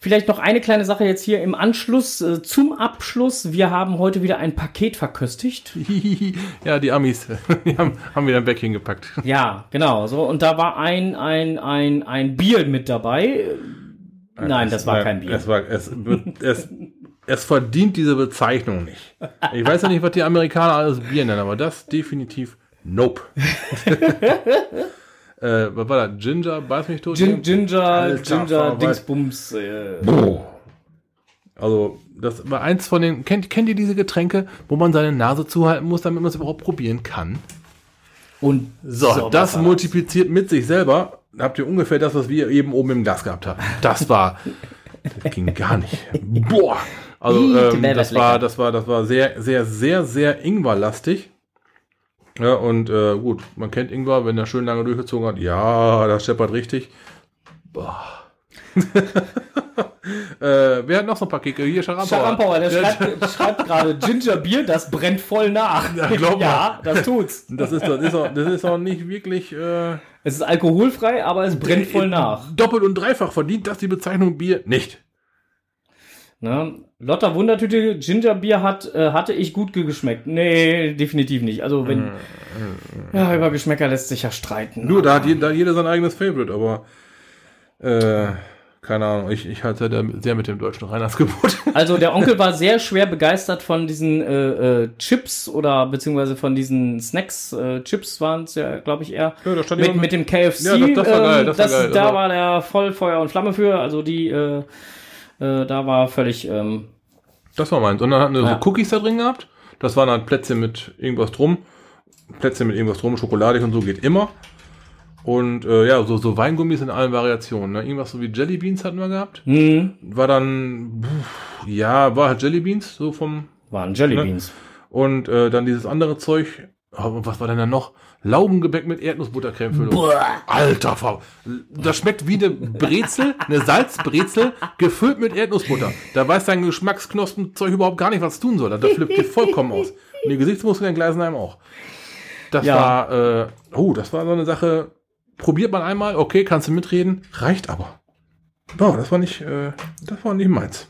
Vielleicht noch eine kleine Sache jetzt hier im Anschluss, äh, zum Abschluss. Wir haben heute wieder ein Paket verköstigt. ja, die Amis, die haben, haben wieder ein Bäckchen gepackt. Ja, genau. So, und da war ein, ein, ein, ein Bier mit dabei. Nein, das war kein Bier. Es, war, es, es, es verdient diese Bezeichnung nicht. Ich weiß ja nicht, was die Amerikaner alles Bier nennen, aber das definitiv nope. äh, was war das? Ginger, beiß mich tot? Gin, Ginger, Alter, Ginger, Dingsbums. Äh, Also, das war eins von den. Kennt, kennt ihr diese Getränke, wo man seine Nase zuhalten muss, damit man es überhaupt probieren kann? und So, was das multipliziert mit sich selber. Habt ihr ungefähr das, was wir eben oben im Glas gehabt haben. Das war. das ging gar nicht. Boah! Also, ähm, das war das war, das war sehr, sehr, sehr, sehr Ingwer-lastig. Ja, und äh, gut, man kennt Ingwer, wenn er schön lange durchgezogen hat. Ja, das scheppert richtig. Boah. äh, wer hat noch so ein Paket? Hier, Scharampauer. Scharampauer, der Der- schreibt, schreibt gerade Ginger Bier, das brennt voll nach. Ja, ja das tut's. Das ist, das ist, auch, das ist auch nicht wirklich. Äh, Es ist alkoholfrei, aber es brennt voll nach. Doppelt und dreifach verdient das die Bezeichnung Bier nicht. Ne? Lotta Wundertüte Ginger Bier hat, äh, hatte ich gut geschmeckt. Nee, definitiv nicht. Also wenn. Ja, über Geschmäcker lässt sich ja streiten. Nur, da hat jeder, da hat jeder sein eigenes Favorite, aber äh, keine Ahnung, ich, ich halte da sehr mit dem deutschen Reinheitsgebot. Also der Onkel war sehr schwer begeistert von diesen äh, äh, Chips oder beziehungsweise von diesen Snacks. Äh, Chips waren es ja, glaube ich, eher. Ja, da stand mit, mit dem KFC. Ja, das- das war geil, ähm, das war geil, Da also- war der voll Feuer und Flamme für. Also die, äh, äh, da war völlig. Ähm, Das war meins. Und dann hatten wir Ja. so Cookies da drin gehabt. Das waren dann Plätzchen mit irgendwas drum. Plätzchen mit irgendwas drum, schokoladig und so geht immer. Und äh, ja, so, so Weingummis in allen Variationen. Ne? Irgendwas so wie Jelly Beans hatten wir gehabt. hm, War dann, pff, ja, war halt Jelly Beans, so vom waren Jelly Ne? Beans. Und äh, dann dieses andere Zeug. Oh, was war denn da noch? Laugengebäck mit Erdnussbuttercremefüllung. Alter, Frau. Das schmeckt wie eine Brezel, eine Salzbrezel, gefüllt mit Erdnussbutter. Da weiß dein Geschmacksknospenzeug überhaupt gar nicht, was es tun soll. Da flippt dir vollkommen aus. Und die Gesichtsmuskeln entgleisen einem auch. Das Ja. war, äh, oh, das war so eine Sache. Probiert man einmal, okay, kannst du mitreden, reicht aber. Boah, das war nicht, äh, das war nicht meins.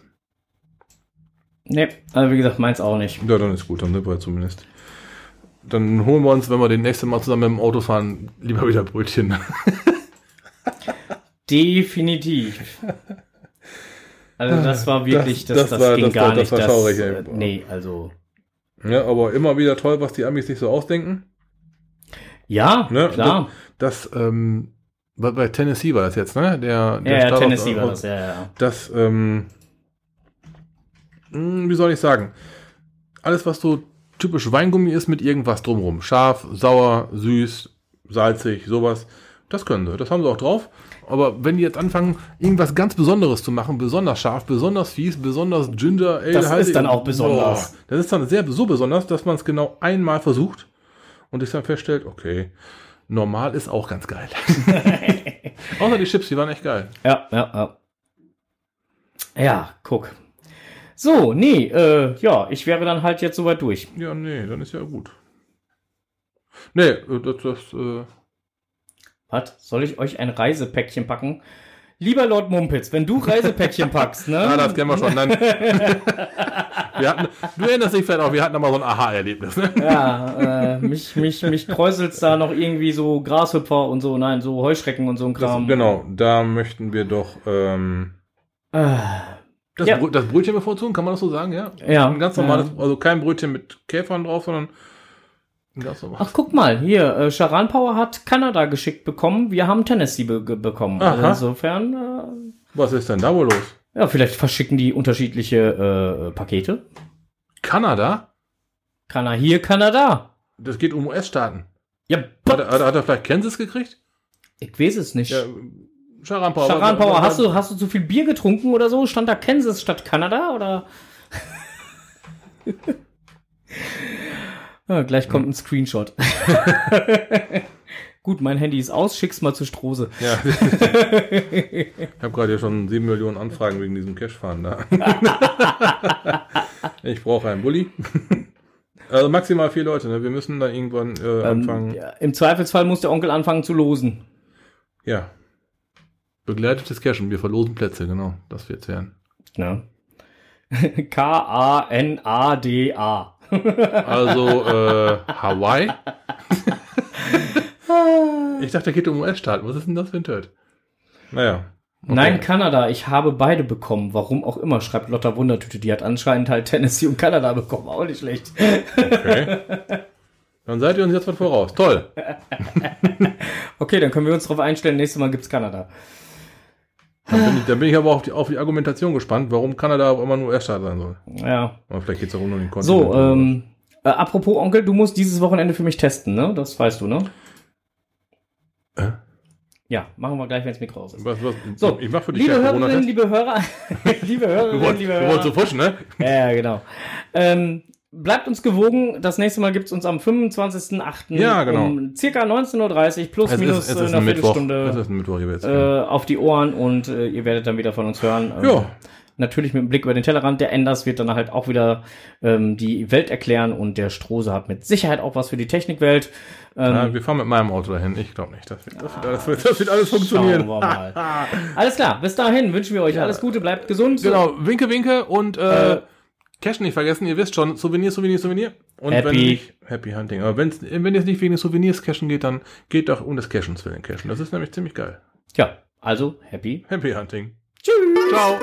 Nee, also wie gesagt, meins auch nicht. Ja, dann ist gut, dann sind wir zumindest. Dann holen wir uns, wenn wir den nächsten Mal zusammen mit dem Auto fahren, lieber wieder Brötchen. Definitiv. Also das war wirklich, das, Das- das, das war- ging das gar war- das nicht. war schaurig, ey. äh, nee, also. ja, aber immer wieder toll, was die Amis sich so ausdenken. Ja, Ne? klar. Das, ähm, bei, Tennessee war das jetzt, ne? Der, der Ja, ja, Tennessee war das, ja, ja. Das, ähm, mh, wie soll ich sagen? Alles, was so typisch Weingummi ist mit irgendwas drumrum. Scharf, sauer, süß, salzig, sowas. Das können sie. Das haben sie auch drauf. Aber wenn die jetzt anfangen, irgendwas ganz Besonderes zu machen, besonders scharf, besonders fies, besonders Ginger Ale, Das halt- ist dann auch besonders. Boah, das ist dann sehr so besonders, dass man es genau einmal versucht und sich dann feststellt, okay, normal ist auch ganz geil. Außer die Chips, die waren echt geil. Ja, ja, ja. Ja, guck. So, nee, äh, ja, ich wäre dann halt jetzt soweit durch. Ja, nee, dann ist ja gut. Nee, äh, das, das äh, Was? Soll ich euch ein Reisepäckchen packen? Lieber Lord Mumpitz, wenn du Reisepäckchen packst, ne? ah, das kennen wir schon. Nein. wir hatten, du erinnerst dich vielleicht auch, wir hatten mal so ein Aha-Erlebnis. Ne? Ja, äh, mich, mich, mich kräuselt's da noch irgendwie so Grashüpfer und so, nein, so Heuschrecken und so ein Das, Kram. genau, da möchten wir doch ähm, Äh, das, Ja. Brö das Brötchen bevorzugen, kann man das so sagen, ja? ja. Ein ganz ja. normales, also kein Brötchen mit Käfern drauf, sondern ein ganz normales. Ach, guck mal, hier, äh, Charan Power hat Kanada geschickt bekommen, wir haben Tennessee be bekommen. Also Aha. insofern, äh, Was ist denn da wohl los? Ja, vielleicht verschicken die unterschiedliche äh, Pakete. Kanada? Kann er hier, kann er da. Das geht um US-Staaten. Ja, Hat, er- hat, hat er vielleicht Kansas gekriegt? ich weiß es nicht. Ja, Charan Power. Charan Power, hast du, hast du zu viel Bier getrunken oder so? Stand da Kansas statt Kanada oder? ja, gleich kommt ein Screenshot. Gut, mein Handy ist aus, schick's mal zu Strose. Ja. ich habe gerade hier schon 7 Millionen Anfragen wegen diesem Cash-Fahren da. ich brauche einen Bulli. Also maximal vier Leute, ne? Wir müssen da irgendwann äh, anfangen. Ähm, ja, Im Zweifelsfall muss der Onkel anfangen zu losen. Ja. Begleitetes Cashen. Wir verlosen Plätze, genau. Das wird's werden. Ja. K-A-N-A-D-A. Also, äh, Hawaii? ich dachte, der geht um US-Staaten. Was ist denn das für ein Töt? Naja. Okay. Nein, Kanada. Ich habe beide bekommen. Warum auch immer, schreibt Lotta Wundertüte. Die hat anscheinend halt Tennessee und Kanada bekommen. Auch nicht schlecht. Okay. Dann seid ihr uns jetzt was voraus. Toll. Okay, dann können wir uns darauf einstellen. Nächstes Mal gibt's Kanada. Dann bin ich, dann bin ich aber auf die, auf die Argumentation gespannt, warum Kanada auch immer nur US-Staat sein soll. Ja. Aber vielleicht geht's auch um den Kontinent. So, ähm, äh, apropos Onkel, du musst dieses Wochenende für mich testen, ne? Das weißt du, ne? Äh? Ja, machen wir gleich, wenn das Mikro aus ist. Was, was, So, ich mach für dich liebe ja Hörerinnen, liebe Hörer, liebe Hörerinnen, liebe du wolltest so Hörer. fuschen, ne? Ja, genau. Ähm, bleibt uns gewogen. Das nächste Mal gibt's uns am 25.08. Ja, genau. um circa 19.30 Uhr plus Es minus ist, es äh, eine ein. Es Viertelstunde ein Mittwoch, wisst. äh, auf die Ohren und äh, ihr werdet dann wieder von uns hören. Ähm, Ja. Natürlich mit dem Blick über den Tellerrand. Der Enders wird dann halt auch wieder ähm, die Welt erklären und der Strose hat mit Sicherheit auch was für die Technikwelt. Ähm, Ja, wir fahren mit meinem Auto dahin. Ich glaube nicht. Das wird, das, wird, das, wird, das wird alles funktionieren. Wir mal. Alles klar, bis dahin wünschen wir euch alles Gute, bleibt gesund. Genau, winke, winke und äh, Cash nicht vergessen. Ihr wisst schon, Souvenir, Souvenir, Souvenir. Und Happy. wenn nicht, Happy Hunting. Aber wenn's, wenn es nicht wegen des Souvenirs cashen geht, dann geht doch um des Cashens willen cashen. Das ist nämlich ziemlich geil. Ja, also happy. Happy Hunting. Tschüss. Ciao.